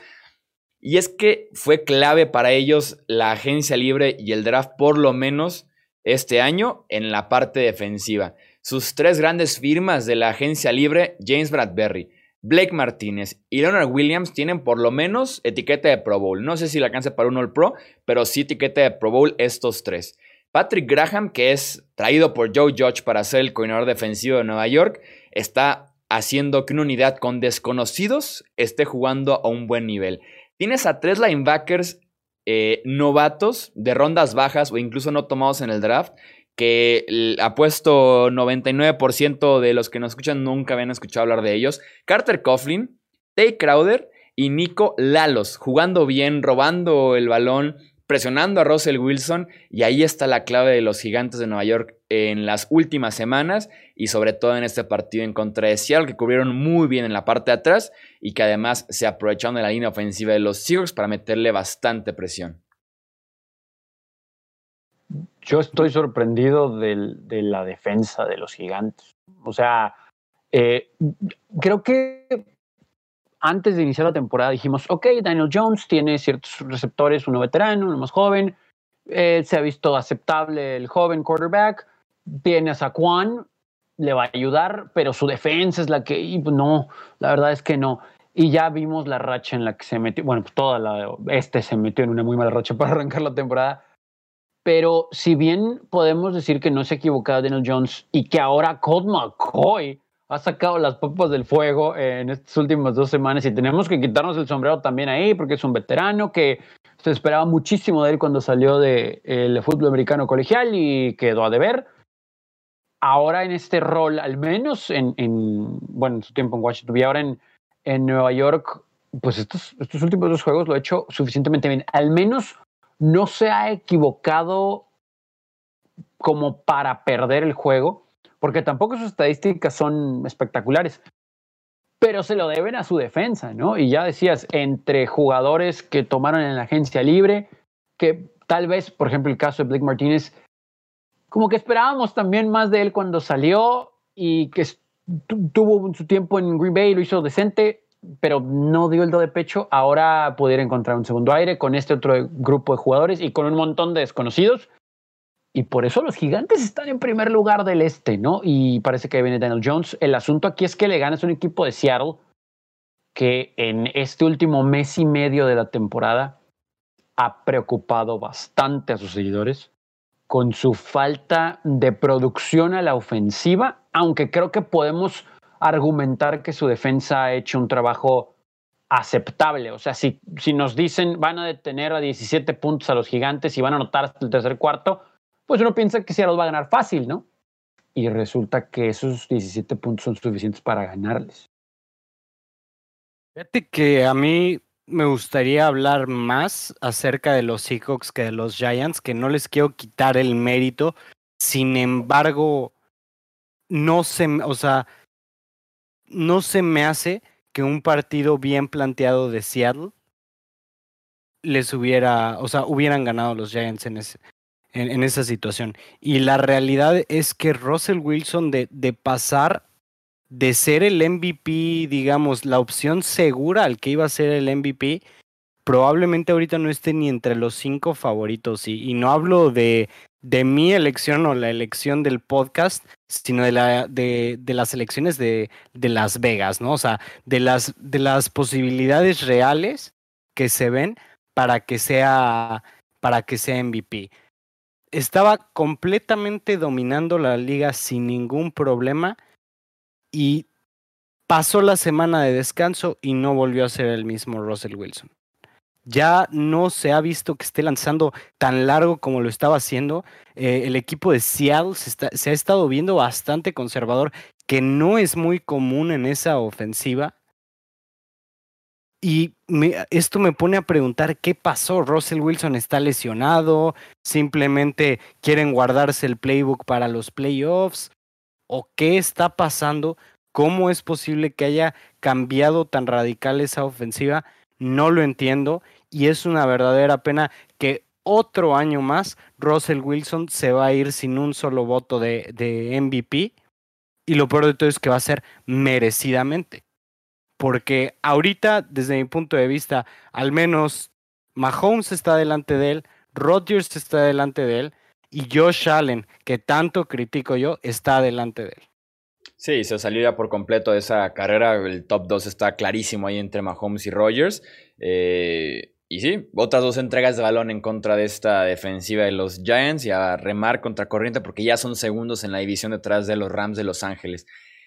Y es que fue clave para ellos la agencia libre y el draft por lo menos este año en la parte defensiva. Sus tres grandes firmas de la agencia libre, James Bradbury, Blake Martínez y Leonard Williams tienen por lo menos etiqueta de Pro Bowl. No sé si la alcance para un All Pro, pero sí etiqueta de Pro Bowl estos tres. Patrick Graham, que es traído por Joe Judge para ser el coordinador defensivo de Nueva York, está haciendo que una unidad con desconocidos esté jugando a un buen nivel. Tienes a tres linebackers eh, novatos de rondas bajas o incluso no tomados en el draft, que apuesto 99% de los que nos escuchan nunca habían escuchado hablar de ellos. Carter Coughlin, Tay Crowder y Nico Lalos, jugando bien, robando el balón, presionando a Russell Wilson y ahí está la clave de los gigantes de Nueva York en las últimas semanas y sobre todo en este partido en contra de Seattle que cubrieron muy bien en la parte de atrás y que además se aprovecharon de la línea ofensiva de los Seahawks para meterle bastante presión. Yo estoy sorprendido de la defensa de los gigantes. O sea, eh, creo que antes de iniciar la temporada dijimos, ok, Daniel Jones tiene ciertos receptores, uno veterano, uno más joven, eh, se ha visto aceptable el joven quarterback, tiene a Saquon, le va a ayudar, pero su defensa es la que, pues, no, la verdad es que no. Y ya vimos la racha en la que se metió, bueno, pues toda la, este se metió en una muy mala racha para arrancar la temporada. Pero si bien podemos decir que no se ha equivocado Daniel Jones y que ahora Colt McCoy ha sacado las papas del fuego en estas últimas dos semanas y tenemos que quitarnos el sombrero también ahí porque es un veterano que se esperaba muchísimo de él cuando salió del de, fútbol americano colegial y quedó a deber. Ahora en este rol, al menos en, bueno, en su tiempo en Washington y ahora en, en Nueva York, pues estos, estos últimos dos juegos lo ha hecho suficientemente bien. Al menos no se ha equivocado como para perder el juego porque tampoco sus estadísticas son espectaculares, pero se lo deben a su defensa, ¿no? Y ya decías, entre jugadores que tomaron en la agencia libre, que tal vez, por ejemplo, el caso de Blake Martínez, como que esperábamos también más de él cuando salió y que tuvo su tiempo en Green Bay, lo hizo decente, pero no dio el do de pecho. Ahora pudiera encontrar un segundo aire con este otro grupo de jugadores y con un montón de desconocidos y por eso los gigantes están en primer lugar del este, ¿no? Y parece que viene Daniel Jones. El asunto aquí es que le ganas un equipo de Seattle que en este último mes y medio de la temporada ha preocupado bastante a sus seguidores con su falta de producción a la ofensiva, aunque creo que podemos argumentar que su defensa ha hecho un trabajo aceptable. O sea, si, si nos dicen van a detener a 17 puntos a los gigantes y van a anotar hasta el tercer cuarto, pues uno piensa que Seattle va a ganar fácil, ¿no? Y resulta que esos 17 puntos son suficientes para ganarles. Fíjate que a mí me gustaría hablar más acerca de los Seahawks que de los Giants, que no les quiero quitar el mérito. Sin embargo, no se, o sea, no se me hace que un partido bien planteado de Seattle les hubiera, o sea, hubieran ganado los Giants en ese, en, esa situación. Y la realidad es que Russell Wilson de, de pasar de ser el MVP, digamos, la opción segura al que iba a ser el MVP, probablemente ahorita no esté ni entre los cinco favoritos. Y, y, no hablo de, de mi elección o la elección del podcast, sino de, la, de, de las elecciones de, de, Las Vegas, ¿no? O sea, de las, de las posibilidades reales que se ven para que sea, para que sea MVP estaba completamente dominando la liga sin ningún problema y pasó la semana de descanso y no volvió a ser el mismo Russell Wilson. Ya no se ha visto que esté lanzando tan largo como lo estaba haciendo. Eh, el equipo de Seattle se, se ha estado viendo bastante conservador, que no es muy común en esa ofensiva. Y esto me pone a preguntar qué pasó. Russell Wilson está lesionado, simplemente quieren guardarse el playbook para los playoffs. ¿O qué está pasando? ¿Cómo es posible que haya cambiado tan radical esa ofensiva? No lo entiendo y es una verdadera pena que otro año más Russell Wilson se va a ir sin un solo voto de, de MVP y lo peor de todo es que va a ser merecidamente porque ahorita, desde mi punto de vista, al menos Mahomes está delante de él, Rodgers está delante de él, y Josh Allen, que tanto critico yo, está delante de él. Sí, se salió ya por completo de esa carrera. El top 2 está clarísimo ahí entre Mahomes y Rodgers. Eh, y sí, otras dos entregas de balón en contra de esta defensiva de los Giants y a remar contra corriente porque ya son segundos en la división detrás de los Rams de Los Ángeles.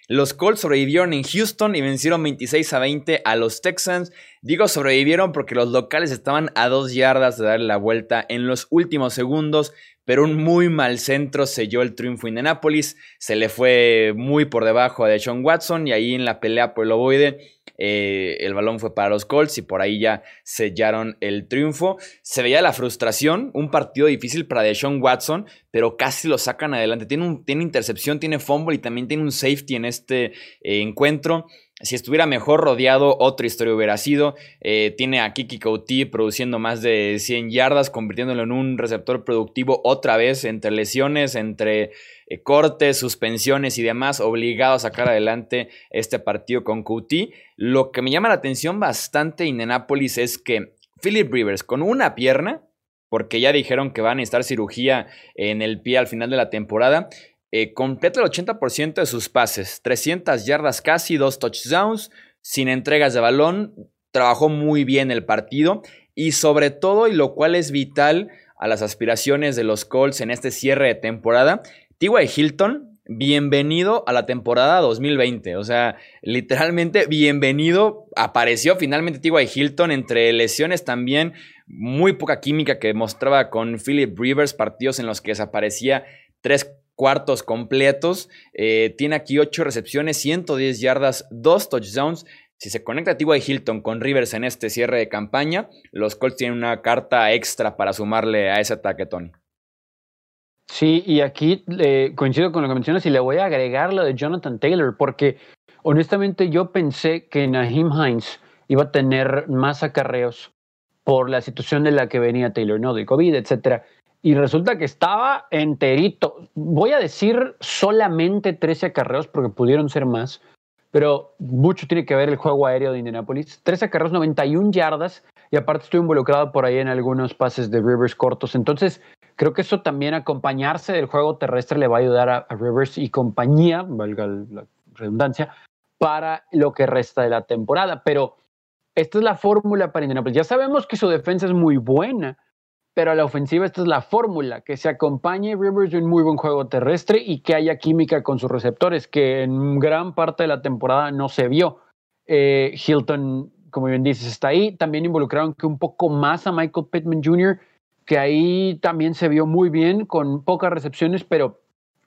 Los Colts sobrevivieron en Houston y vencieron 26 a 20 a los Texans. Digo sobrevivieron porque los locales estaban a dos yardas de darle la vuelta en los últimos segundos, pero un muy mal centro selló el triunfo Indianapolis. Se le fue muy por debajo a Deshaun Watson y ahí en la pelea por el ovoide eh, el balón fue para los Colts y por ahí ya sellaron el triunfo. Se veía la frustración, un partido difícil para Deshaun Watson, pero casi lo sacan adelante. Tiene, un, tiene intercepción, tiene fumble y también tiene un safety en este eh, encuentro. Si estuviera mejor rodeado, otra historia hubiera sido. Eh, tiene a Kiki Couty produciendo más de 100 yardas, convirtiéndolo en un receptor productivo otra vez, entre lesiones, entre eh, cortes, suspensiones y demás, obligado a sacar adelante este partido con Couty. Lo que me llama la atención bastante en Nápoles es que Philip Rivers, con una pierna, porque ya dijeron que van a necesitar cirugía en el pie al final de la temporada, eh, completa el 80% de sus pases, 300 yardas casi, dos touchdowns, sin entregas de balón, trabajó muy bien el partido y sobre todo, y lo cual es vital a las aspiraciones de los Colts en este cierre de temporada, T.Y. Hilton, bienvenido a la temporada 2020. O sea, literalmente bienvenido. Apareció finalmente T.Y. Hilton entre lesiones también. Muy poca química que mostraba con Philip Rivers, partidos en los que desaparecía tres cuartos completos. Eh, tiene aquí 8 recepciones, 110 yardas, 2 touchdowns. Si se conecta T.Y. Hilton con Rivers en este cierre de campaña, los Colts tienen una carta extra para sumarle a ese ataque, Tony. Sí, y aquí eh, coincido con lo que mencionas y le voy a agregar lo de Jonathan Taylor, porque honestamente yo pensé que Naheem Hines iba a tener más acarreos por la situación de la que venía Taylor, ¿no? De COVID, etcétera y resulta que estaba enterito. Voy a decir solamente 13 acarreos porque pudieron ser más, pero mucho tiene que ver el juego aéreo de Indianapolis. 13 acarreos, 91 yardas y aparte estoy involucrado por ahí en algunos pases de Rivers cortos. Entonces, creo que eso también acompañarse del juego terrestre le va a ayudar a, a Rivers y compañía, valga la redundancia, para lo que resta de la temporada. Pero esta es la fórmula para Indianapolis. Ya sabemos que su defensa es muy buena pero a la ofensiva esta es la fórmula, que se acompañe Rivers de un muy buen juego terrestre y que haya química con sus receptores, que en gran parte de la temporada no se vio. Eh, Hilton, como bien dices, está ahí. También involucraron que un poco más a Michael Pittman Jr., que ahí también se vio muy bien, con pocas recepciones, pero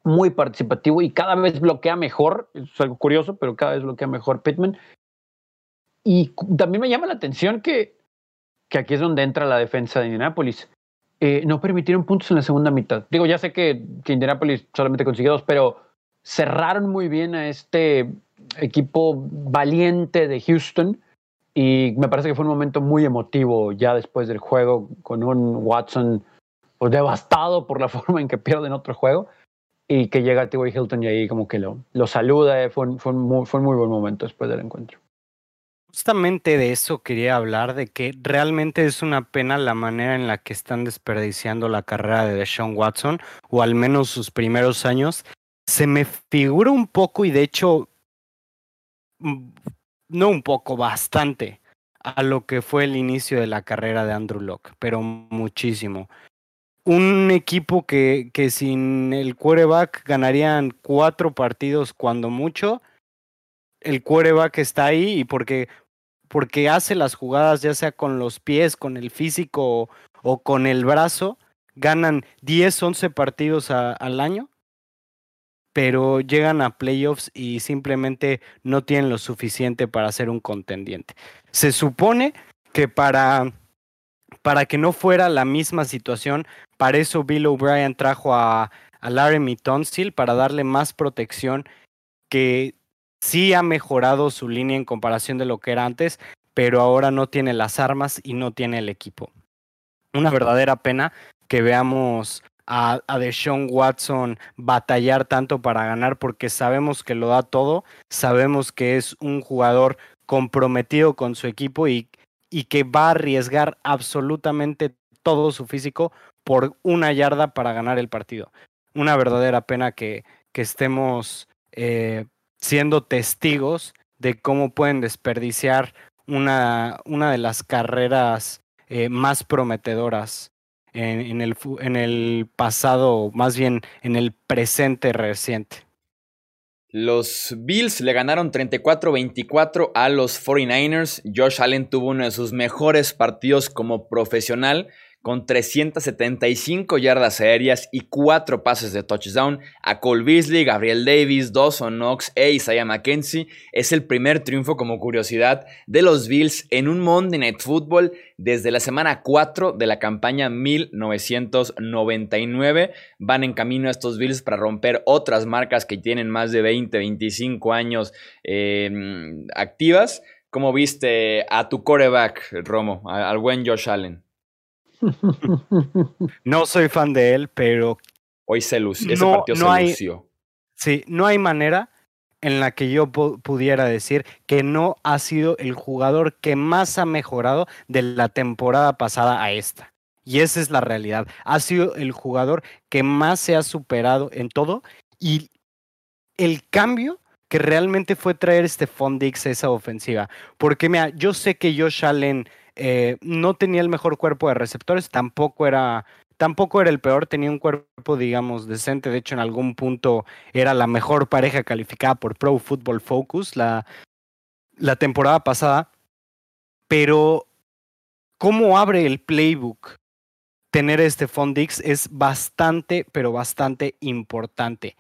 muy participativo y cada vez bloquea mejor. Es algo curioso, pero cada vez bloquea mejor Pittman. Y también me llama la atención que, que aquí es donde entra la defensa de Indianapolis eh, no permitieron puntos en la segunda mitad. Digo, ya sé que, que Indianapolis solamente consiguió dos, pero cerraron muy bien a este equipo valiente de Houston y me parece que fue un momento muy emotivo ya después del juego con un Watson pues, devastado por la forma en que pierden otro juego y que llega T.Y. Hilton y ahí como que lo, lo saluda. Fue, fue, fue un muy buen momento después del encuentro. Justamente de eso quería hablar, de que realmente es una pena la manera en la que están desperdiciando la carrera de Deshaun Watson, o al menos sus primeros años. Se me figura un poco, y de hecho, mm, no un poco, bastante, a lo que fue el inicio de la carrera de Andrew Locke, pero muchísimo. Un equipo que, que sin el quarterback ganarían cuatro partidos cuando mucho. El quarterback está ahí y porque porque hace las jugadas ya sea con los pies, con el físico o, con el brazo, ganan 10, 11 partidos al año. pero llegan a playoffs y simplemente no tienen lo suficiente para ser un contendiente. Se supone que para, para que no fuera la misma situación, para eso Bill O'Brien trajo a, a Laramie Tonsil para darle más protección que sí ha mejorado su línea en comparación de lo que era antes, pero ahora no tiene las armas y no tiene el equipo. Una verdadera pena que veamos a, a Deshaun Watson batallar tanto para ganar porque sabemos que lo da todo, sabemos que es un jugador comprometido con su equipo y, que va a arriesgar absolutamente todo su físico por una yarda para ganar el partido. Una verdadera pena que, que estemos eh, siendo testigos de cómo pueden desperdiciar una, una de las carreras eh, más prometedoras en, el, en el pasado, más bien en el presente reciente. Los Bills le ganaron 34-24 a los 49ers. Josh Allen tuvo uno de sus mejores partidos como profesional con 375 yardas aéreas y 4 pases de touchdown a Cole Beasley, Gabriel Davis, Dawson Knox e Isaiah McKenzie. Es el primer triunfo como curiosidad de los Bills en un Monday Night Football desde la semana 4 de la campaña 1999. Van en camino estos Bills para romper otras marcas que tienen más de 20, 25 años eh, activas. ¿Cómo viste a tu coreback, Romo, al buen Josh Allen? no soy fan de él, pero. Hoy se lució. Ese partido se hay, lució. Sí, no hay manera en la que yo pudiera decir que no ha sido el jugador que más ha mejorado de la temporada pasada a esta. Y esa es la realidad. Ha sido el jugador que más se ha superado en todo. Y el cambio que realmente fue traer este Fondix a esa ofensiva. Porque mira, yo sé que Josh Allen eh, no tenía el mejor cuerpo de receptores, tampoco era, tampoco era el peor, tenía un cuerpo, digamos, decente. De hecho, en algún punto era la mejor pareja calificada por Pro Football Focus la, la temporada pasada. Pero, ¿cómo abre el playbook? Tener este Fondix es bastante, pero bastante importante.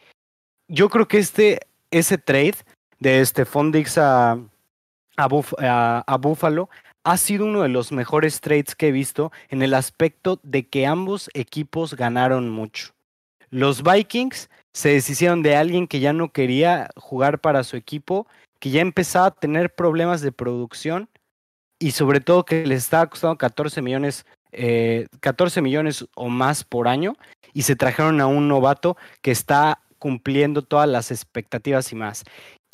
Yo creo que este, ese trade de este Fondix a, a, Buffalo ha sido uno de los mejores trades que he visto en el aspecto de que ambos equipos ganaron mucho. Los Vikings se deshicieron de alguien que ya no quería jugar para su equipo, que ya empezaba a tener problemas de producción y sobre todo que les estaba costando 14 millones, 14 eh, millones o más por año y se trajeron a un novato que está cumpliendo todas las expectativas y más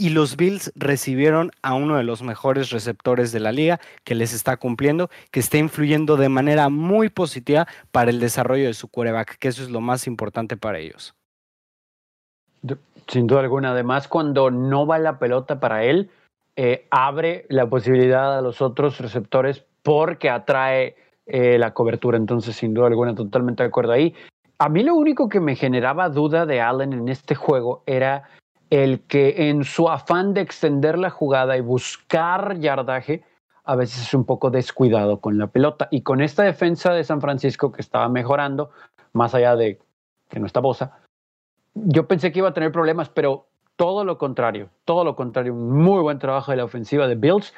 y los Bills recibieron a uno de los mejores receptores de la liga que les está cumpliendo, que está influyendo de manera muy positiva para el desarrollo de su quarterback, que eso es lo más importante para ellos. Sin duda alguna. Además, cuando no va la pelota para él, eh, abre la posibilidad a los otros receptores porque atrae eh, la cobertura. Entonces, sin duda alguna, totalmente de acuerdo ahí. A mí lo único que me generaba duda de Allen en este juego era el que en su afán de extender la jugada y buscar yardaje, a veces es un poco descuidado con la pelota. Y con esta defensa de San Francisco que estaba mejorando, más allá de que no está Bosa, yo pensé que iba a tener problemas, pero todo lo contrario, todo lo contrario, un muy buen trabajo de la ofensiva de Bills.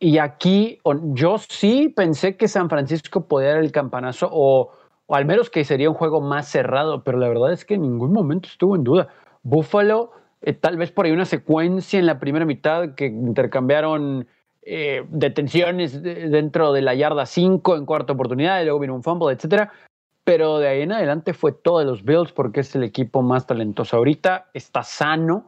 Y aquí yo sí pensé que San Francisco podía dar el campanazo o, o al menos que sería un juego más cerrado, pero la verdad es que en ningún momento estuvo en duda. Buffalo eh, tal vez por ahí una secuencia en la primera mitad que intercambiaron eh, detenciones dentro de la yarda 5 en cuarta oportunidad, y luego vino un fumble, etcétera. Pero de ahí en adelante fue todo de los Bills porque es el equipo más talentoso ahorita, está sano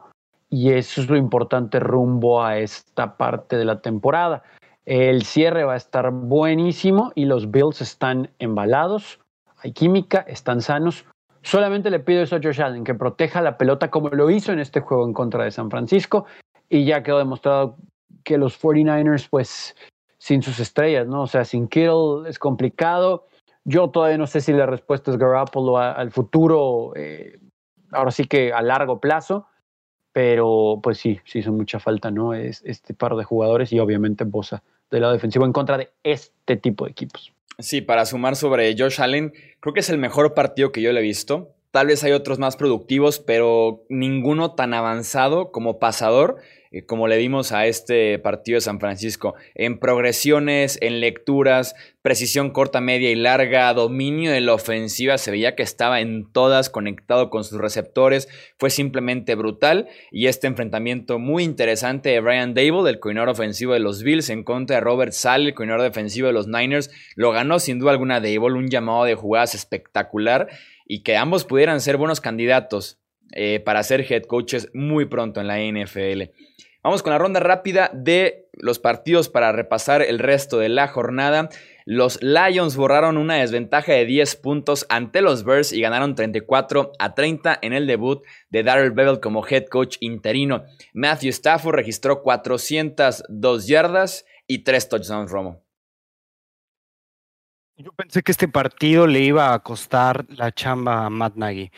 y eso es lo importante rumbo a esta parte de la temporada. El cierre va a estar buenísimo y los Bills están embalados, hay química, están sanos. Solamente le pido eso a Josh Allen, que proteja la pelota como lo hizo en este juego en contra de San Francisco. Y ya quedó demostrado que los 49ers, pues, sin sus estrellas, ¿no? O sea, sin Kittle es complicado. Yo todavía no sé si la respuesta es Garoppolo al futuro, eh, ahora sí que a largo plazo, pero pues sí, sí hizo mucha falta, ¿no? Es este par de jugadores y obviamente Bosa del lado defensivo en contra de este tipo de equipos. Sí, para sumar sobre Josh Allen, creo que es el mejor partido que yo le he visto. Tal vez hay otros más productivos, pero ninguno tan avanzado como pasador como le vimos a este partido de San Francisco, en progresiones, en lecturas, precisión corta, media y larga, dominio de la ofensiva, se veía que estaba en todas conectado con sus receptores, fue simplemente brutal. Y este enfrentamiento muy interesante de Brian Dable, el coordinador ofensivo de los Bills, en contra de Robert Sale, el coordinador defensivo de los Niners, lo ganó sin duda alguna Dable, un llamado de jugadas espectacular y que ambos pudieran ser buenos candidatos eh, para ser head coaches muy pronto en la NFL. Vamos con la ronda rápida de los partidos para repasar el resto de la jornada. Los Lions borraron una desventaja de 10 puntos ante los Bears y ganaron 34 a 30 en el debut de Darrell Bevel como head coach interino. Matthew Stafford registró 402 yardas y 3 touchdowns, Romo. Yo pensé que este partido le iba a costar la chamba a Matt Nagy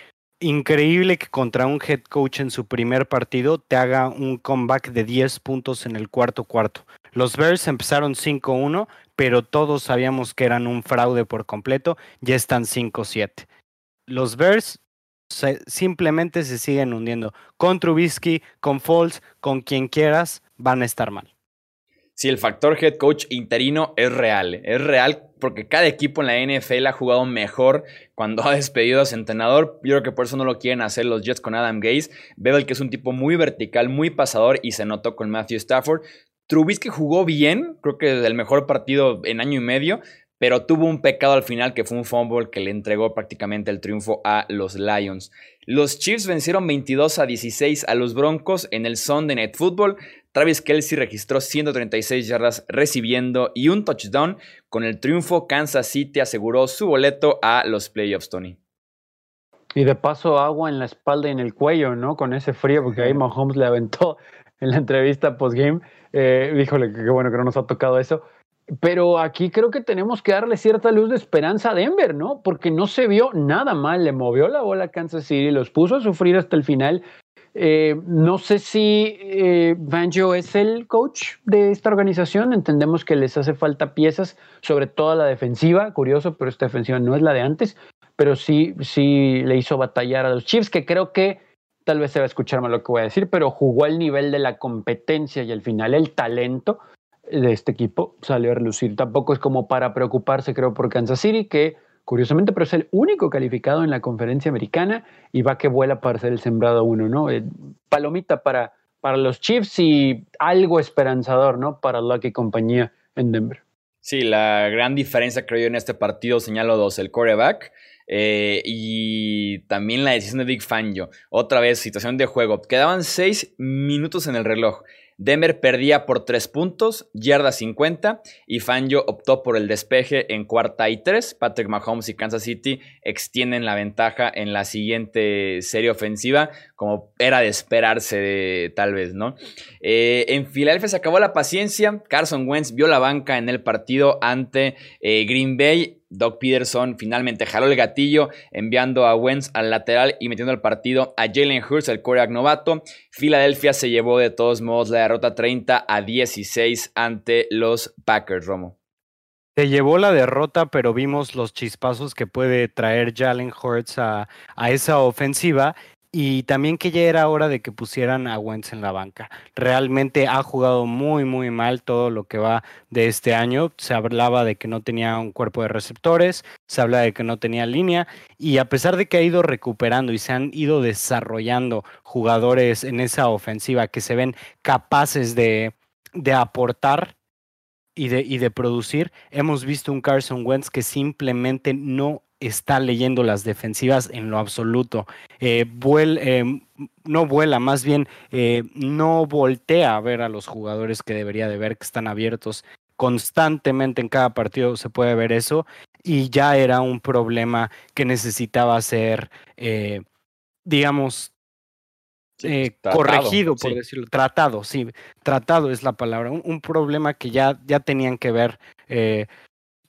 increíble que contra un head coach en su primer partido te haga un comeback de 10 puntos en el cuarto cuarto. Los Bears empezaron 5-1, pero todos sabíamos que eran un fraude por completo, ya están 5-7. Los Bears simplemente se siguen hundiendo. Con Trubisky, con Foles, con quien quieras, van a estar mal. Sí, el factor head coach interino es real. Es real porque cada equipo en la NFL ha jugado mejor cuando ha despedido a su entrenador. Yo creo que por eso no lo quieren hacer los Jets con Adam Gaze. Bevel, que es un tipo muy vertical, muy pasador y se notó con Matthew Stafford. Trubisky jugó bien, creo que es el mejor partido en año y medio, pero tuvo un pecado al final que fue un fumble que le entregó prácticamente el triunfo a los Lions. Los Chiefs vencieron 22 a 16 a los Broncos en el Sunday Night Football. Travis Kelsey registró 136 yardas recibiendo y un touchdown. Con el triunfo, Kansas City aseguró su boleto a los playoffs, Tony. Y de paso, agua en la espalda y en el cuello, ¿no? Con ese frío, porque ahí Mahomes le aventó en la entrevista postgame. Eh, díjole que qué bueno que no nos ha tocado eso. Pero aquí creo que tenemos que darle cierta luz de esperanza a Denver, ¿no? Porque no se vio nada mal, le movió la bola a Kansas City, los puso a sufrir hasta el final. Eh, no sé si eh, Banjo es el coach de esta organización. Entendemos que les hace falta piezas, sobre todo la defensiva. Curioso, pero esta defensiva no es la de antes. Pero sí, sí le hizo batallar a los Chiefs, que creo que tal vez se va a escuchar mal lo que voy a decir, pero jugó al nivel de la competencia y al final el talento de este equipo salió a relucir. Tampoco es como para preocuparse, creo, por Kansas City, que curiosamente, pero es el único calificado en la conferencia americana y va que vuela para ser el sembrado uno, ¿no? Eh, palomita para, para los Chiefs y algo esperanzador, ¿no? Para Lucky compañía en Denver. Sí, la gran diferencia creo yo en este partido, señalo dos, el quarterback eh, y también la decisión de Big Fangio. Otra vez, situación de juego. Quedaban seis minutos en el reloj. Denver perdía por 3 puntos, yarda 50, y Fangio optó por el despeje en cuarta y 3. Patrick Mahomes y Kansas City extienden la ventaja en la siguiente serie ofensiva, como era de esperarse tal vez, ¿no? Eh, en Filadelfia se acabó la paciencia, Carson Wentz vio la banca en el partido ante eh, Green Bay Doug Peterson finalmente jaló el gatillo, enviando a Wentz al lateral y metiendo al partido a Jalen Hurts, el coreback novato. Filadelfia se llevó de todos modos la derrota 30 a 16 ante los Packers, Romo. Se llevó la derrota, pero vimos los chispazos que puede traer Jalen Hurts a esa ofensiva y también que ya era hora de que pusieran a Wentz en la banca. Realmente ha jugado muy, muy mal todo lo que va de este año. Se hablaba de que no tenía un cuerpo de receptores, se habla de que no tenía línea, y a pesar de que ha ido recuperando y se han ido desarrollando jugadores en esa ofensiva que se ven capaces de, de aportar y de, y de producir, hemos visto un Carson Wentz que simplemente no está leyendo las defensivas en lo absoluto. Eh, eh, no vuela, más bien eh, no voltea a ver a los jugadores que debería de ver, que están abiertos. Constantemente en cada partido se puede ver eso y ya era un problema que necesitaba ser, digamos, corregido, por decirlo, tratado, sí, tratado es la palabra, un, problema que ya, ya tenían que ver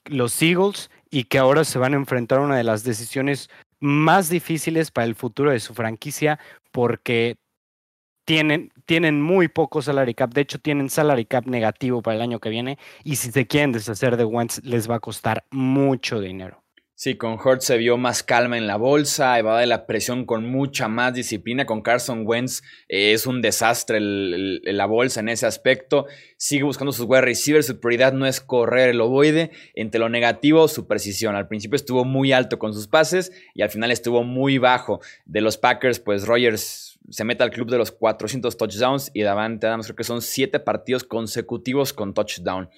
los Eagles y que ahora se van a enfrentar a una de las decisiones más difíciles para el futuro de su franquicia porque tienen, tienen muy poco salary cap, de hecho tienen salary cap negativo para el año que viene y si se quieren deshacer de Wentz les va a costar mucho dinero. Sí, con Hurt se vio más calma en la bolsa, evade la presión con mucha más disciplina. Con Carson Wentz eh, es un desastre la bolsa en ese aspecto. Sigue buscando sus wide receivers, su prioridad no es correr el ovoide. Entre lo negativo, su precisión. Al principio estuvo muy alto con sus pases y al final estuvo muy bajo. De los Packers, pues Rogers se mete al club de los 400 touchdowns y Davante Adams creo que son 7 partidos consecutivos con touchdown.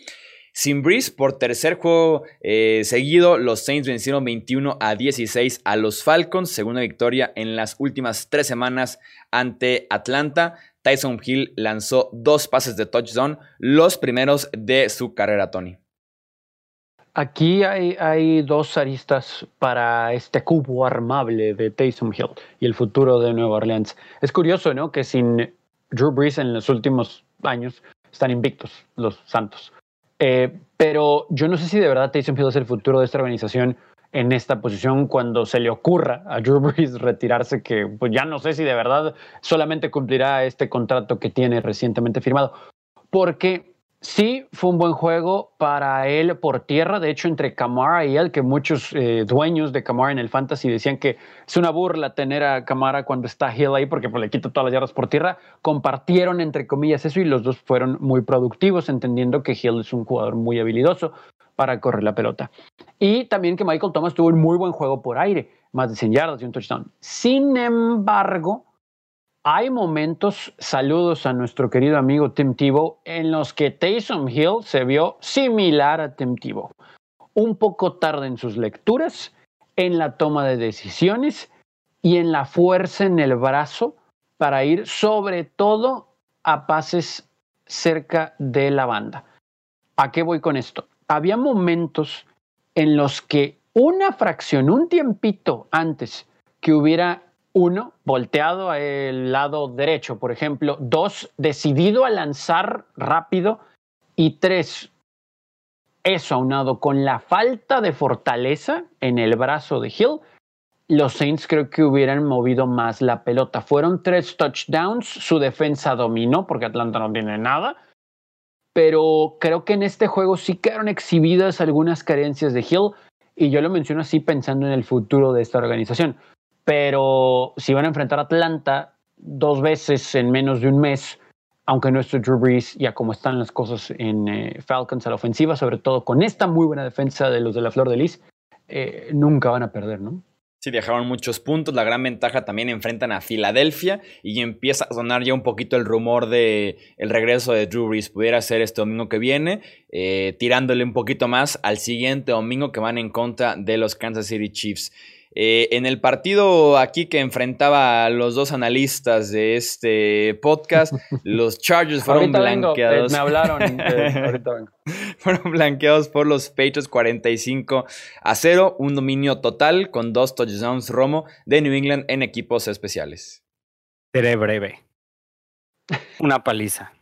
Sin Breeze, por tercer juego eh, seguido, los Saints vencieron 21 a 16 a los Falcons, segunda victoria en las últimas tres semanas ante Atlanta. Tyson Hill lanzó dos pases de touchdown, los primeros de su carrera, Tony. Aquí hay, hay, dos aristas para este cubo armable de Taysom Hill y el futuro de Nueva Orleans. Es curioso, ¿no? Que sin Drew Brees en los últimos años están invictos los Santos. Eh, pero yo no sé si de verdad Taysom Hill es el futuro de esta organización en esta posición cuando se le ocurra a Drew Brees retirarse, que pues ya no sé si de verdad solamente cumplirá este contrato que tiene recientemente firmado. Porque Sí, fue un buen juego para él por tierra. De hecho, entre Camara y él, que muchos eh, dueños de Camara en el Fantasy decían que es una burla tener a Camara cuando está Hill ahí porque pues, le quita todas las yardas por tierra, compartieron entre comillas eso y los dos fueron muy productivos, entendiendo que Hill es un jugador muy habilidoso para correr la pelota. Y también que Michael Thomas tuvo un muy buen juego por aire, más de 100 yardas y un touchdown. Sin embargo, hay momentos, saludos a nuestro querido amigo Tim Tebow, en los que Taysom Hill se vio similar a Tim Tebow. Un poco tarde en sus lecturas, en la toma de decisiones y en la fuerza en el brazo para ir sobre todo a pases cerca de la banda. ¿A qué voy con esto? Había momentos en los que una fracción, un tiempito antes que hubiera uno, volteado al lado derecho, por ejemplo. Dos, decidido a lanzar rápido. Y tres, eso aunado con la falta de fortaleza en el brazo de Hill, los Saints creo que hubieran movido más la pelota. Fueron tres touchdowns, su defensa dominó porque Atlanta no tiene nada, pero creo que en este juego sí quedaron exhibidas algunas carencias de Hill y yo lo menciono así pensando en el futuro de esta organización pero si van a enfrentar a Atlanta dos veces en menos de un mes, aunque nuestro Drew Brees, ya como están las cosas en eh, Falcons a la ofensiva, sobre todo con esta muy buena defensa de los de la Flor de Lis, eh, nunca van a perder, ¿no? Sí, dejaron muchos puntos. La gran ventaja también enfrentan a Filadelfia y empieza a sonar ya un poquito el rumor de el regreso de Drew Brees. Pudiera ser este domingo que viene, eh, tirándole un poquito más al siguiente domingo que van en contra de los Kansas City Chiefs. Eh, en el partido aquí que enfrentaba a los dos analistas de este podcast, los Chargers fueron eh, blanqueados. me hablaron. Eh, fueron blanqueados por los Patriots 45 a 0. Un dominio total con dos touchdowns Romo de New England en equipos especiales. Seré breve. Una paliza.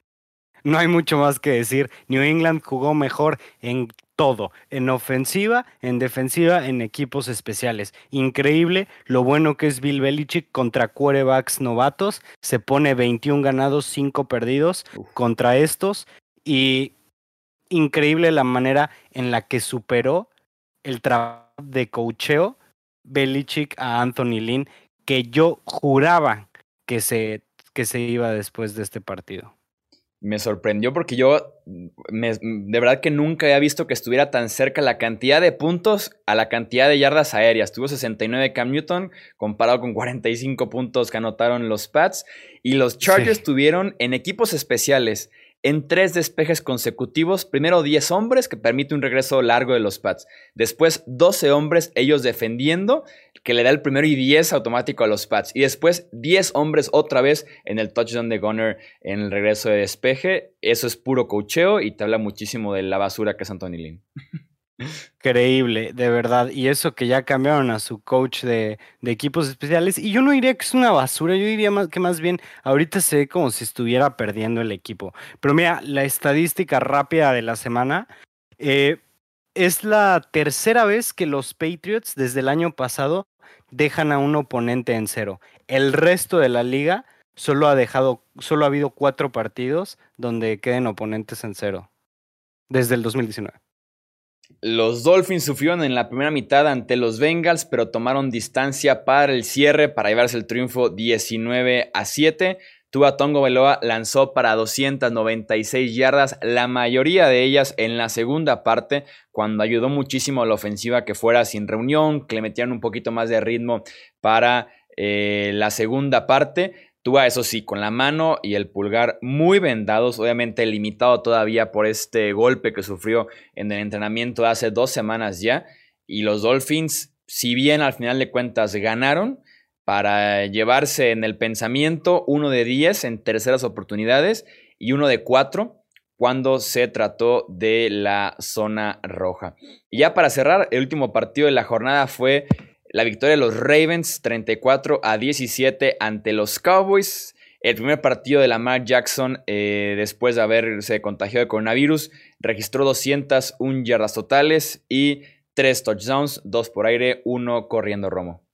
No hay mucho más que decir. New England jugó mejor en todo, en ofensiva, en defensiva, en equipos especiales. Increíble lo bueno que es Bill Belichick contra quarterbacks novatos. Se pone 21 ganados, 5 perdidos contra estos. Y increíble la manera en la que superó el trabajo de cocheo Belichick a Anthony Lynn, que yo juraba que se, que se iba después de este partido me sorprendió porque yo de verdad que nunca había visto que estuviera tan cerca la cantidad de puntos a la cantidad de yardas aéreas. Tuvo 69 Cam Newton comparado con 45 puntos que anotaron los Pats. Y los Chargers tuvieron en equipos especiales en tres despejes consecutivos. Primero 10 hombres, que permite un regreso largo de los Pats. Después 12 hombres, ellos defendiendo, que le da el primero y 10 automático a los Pats. Y después 10 hombres otra vez en el touchdown de Gunner en el regreso de despeje. Eso es puro cocheo y te habla muchísimo de la basura que es Anthony Lynn. Increíble, de verdad. Y eso que ya cambiaron a su coach de, equipos especiales. Y yo no diría que es una basura, yo diría que más bien ahorita se ve como si estuviera perdiendo el equipo. Pero mira, la estadística rápida de la semana. Eh, es la tercera vez que los Patriots desde el año pasado dejan a un oponente en cero. El resto de la liga solo ha dejado, solo ha habido cuatro partidos donde queden oponentes en cero. Desde el 2019. Los Dolphins sufrieron en la primera mitad ante los Bengals, pero tomaron distancia para el cierre para llevarse el triunfo 19 a 7. Tua Tongo Veloa lanzó para 296 yardas, la mayoría de ellas en la segunda parte, cuando ayudó muchísimo a la ofensiva que fuera sin reunión, que le metieran un poquito más de ritmo para eh, la segunda parte. Tua, eso sí, con la mano y el pulgar muy vendados, obviamente limitado todavía por este golpe que sufrió en el entrenamiento hace dos semanas ya. Y los Dolphins, si bien al final de cuentas ganaron, para llevarse en el pensamiento uno de 10 en terceras oportunidades y uno de 4 cuando se trató de la zona roja. Y ya para cerrar, el último partido de la jornada fue la victoria de los Ravens 34 a 17 ante los Cowboys. El primer partido de Lamar Jackson eh, después de haberse contagiado de coronavirus registró 201 yardas totales y 3 touchdowns, 2 por aire, 1 corriendo Romo.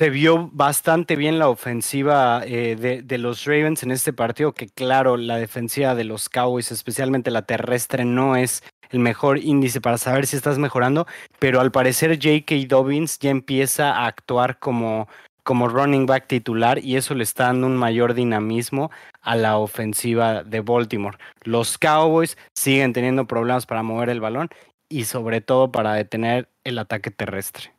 Se vio bastante bien la ofensiva eh, de, los Ravens en este partido, que claro, la defensiva de los Cowboys, especialmente la terrestre, no es el mejor índice para saber si estás mejorando, pero al parecer J.K. Dobbins ya empieza a actuar como, como running back titular y eso le está dando un mayor dinamismo a la ofensiva de Baltimore. Los Cowboys siguen teniendo problemas para mover el balón y sobre todo para detener el ataque terrestre.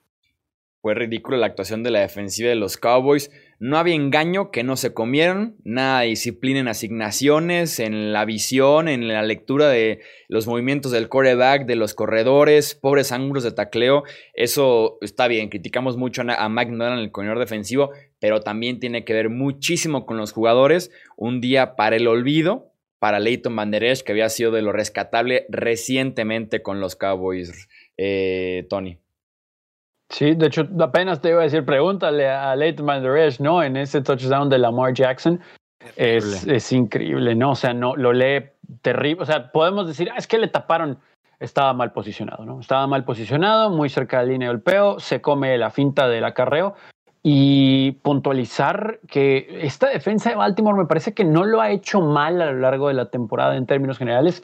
Fue ridículo la actuación de la defensiva de los Cowboys. No había engaño que no se comieron, nada de disciplina en asignaciones, en la visión, en la lectura de los movimientos del coreback, de los corredores, pobres ángulos de tacleo. Eso está bien, criticamos mucho a Nolan, el corredor defensivo, pero también tiene que ver muchísimo con los jugadores. Un día para el olvido, para Leighton Van que había sido de lo rescatable recientemente con los Cowboys, eh, Tony. Sí, de hecho, apenas te iba a decir, pregúntale a Leighton Manderesh, ¿no? En ese touchdown de Lamar Jackson. Es, es, increíble, ¿no? O sea, no, lo lee terrible. O sea, podemos decir, ah, es que le taparon. Estaba mal posicionado, ¿no? Estaba mal posicionado, muy cerca de la línea del peo, se come la finta del acarreo. Y puntualizar que esta defensa de Baltimore me parece que no lo ha hecho mal a lo largo de la temporada en términos generales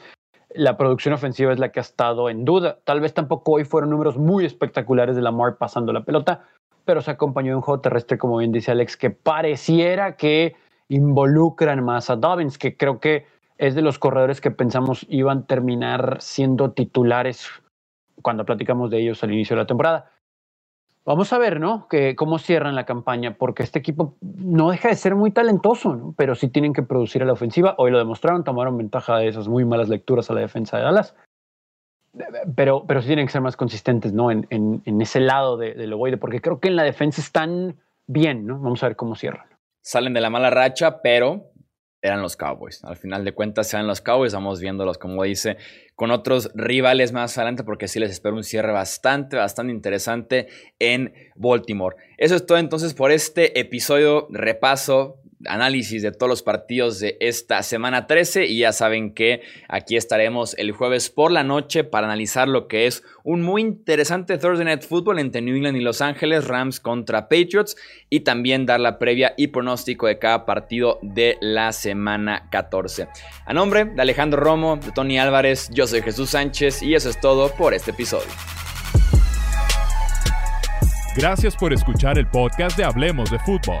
la producción ofensiva es la que ha estado en duda. Tal vez tampoco hoy fueron números muy espectaculares de Lamar pasando la pelota, pero se acompañó de un juego terrestre, como bien dice Alex, que pareciera que involucran más a Dobbins, que creo que es de los corredores que pensamos iban a terminar siendo titulares cuando platicamos de ellos al inicio de la temporada. Vamos a ver, ¿no? Que, cómo cierran la campaña, porque este equipo no deja de ser muy talentoso, ¿no? Pero sí tienen que producir a la ofensiva. Hoy lo demostraron, tomaron ventaja de esas muy malas lecturas a la defensa de Dallas. Pero, pero sí tienen que ser más consistentes, ¿no? En, en, ese lado de, ovoide, porque creo que en la defensa están bien, ¿no? Vamos a ver cómo cierran. Salen de la mala racha, pero eran los Cowboys. Al final de cuentas eran los Cowboys, vamos viéndolos, como dice, con otros rivales más adelante, porque sí les espero un cierre bastante, bastante interesante en Baltimore. Eso es todo entonces por este episodio repaso análisis de todos los partidos de esta semana 13 y ya saben que aquí estaremos el jueves por la noche para analizar lo que es un muy interesante Thursday Night Football entre New England y Los Ángeles, Rams contra Patriots y también dar la previa y pronóstico de cada partido de la semana 14. A nombre de Alejandro Romo, de Tony Álvarez, yo soy Jesús Sánchez y eso es todo por este episodio. Gracias por escuchar el podcast de Hablemos de Fútbol.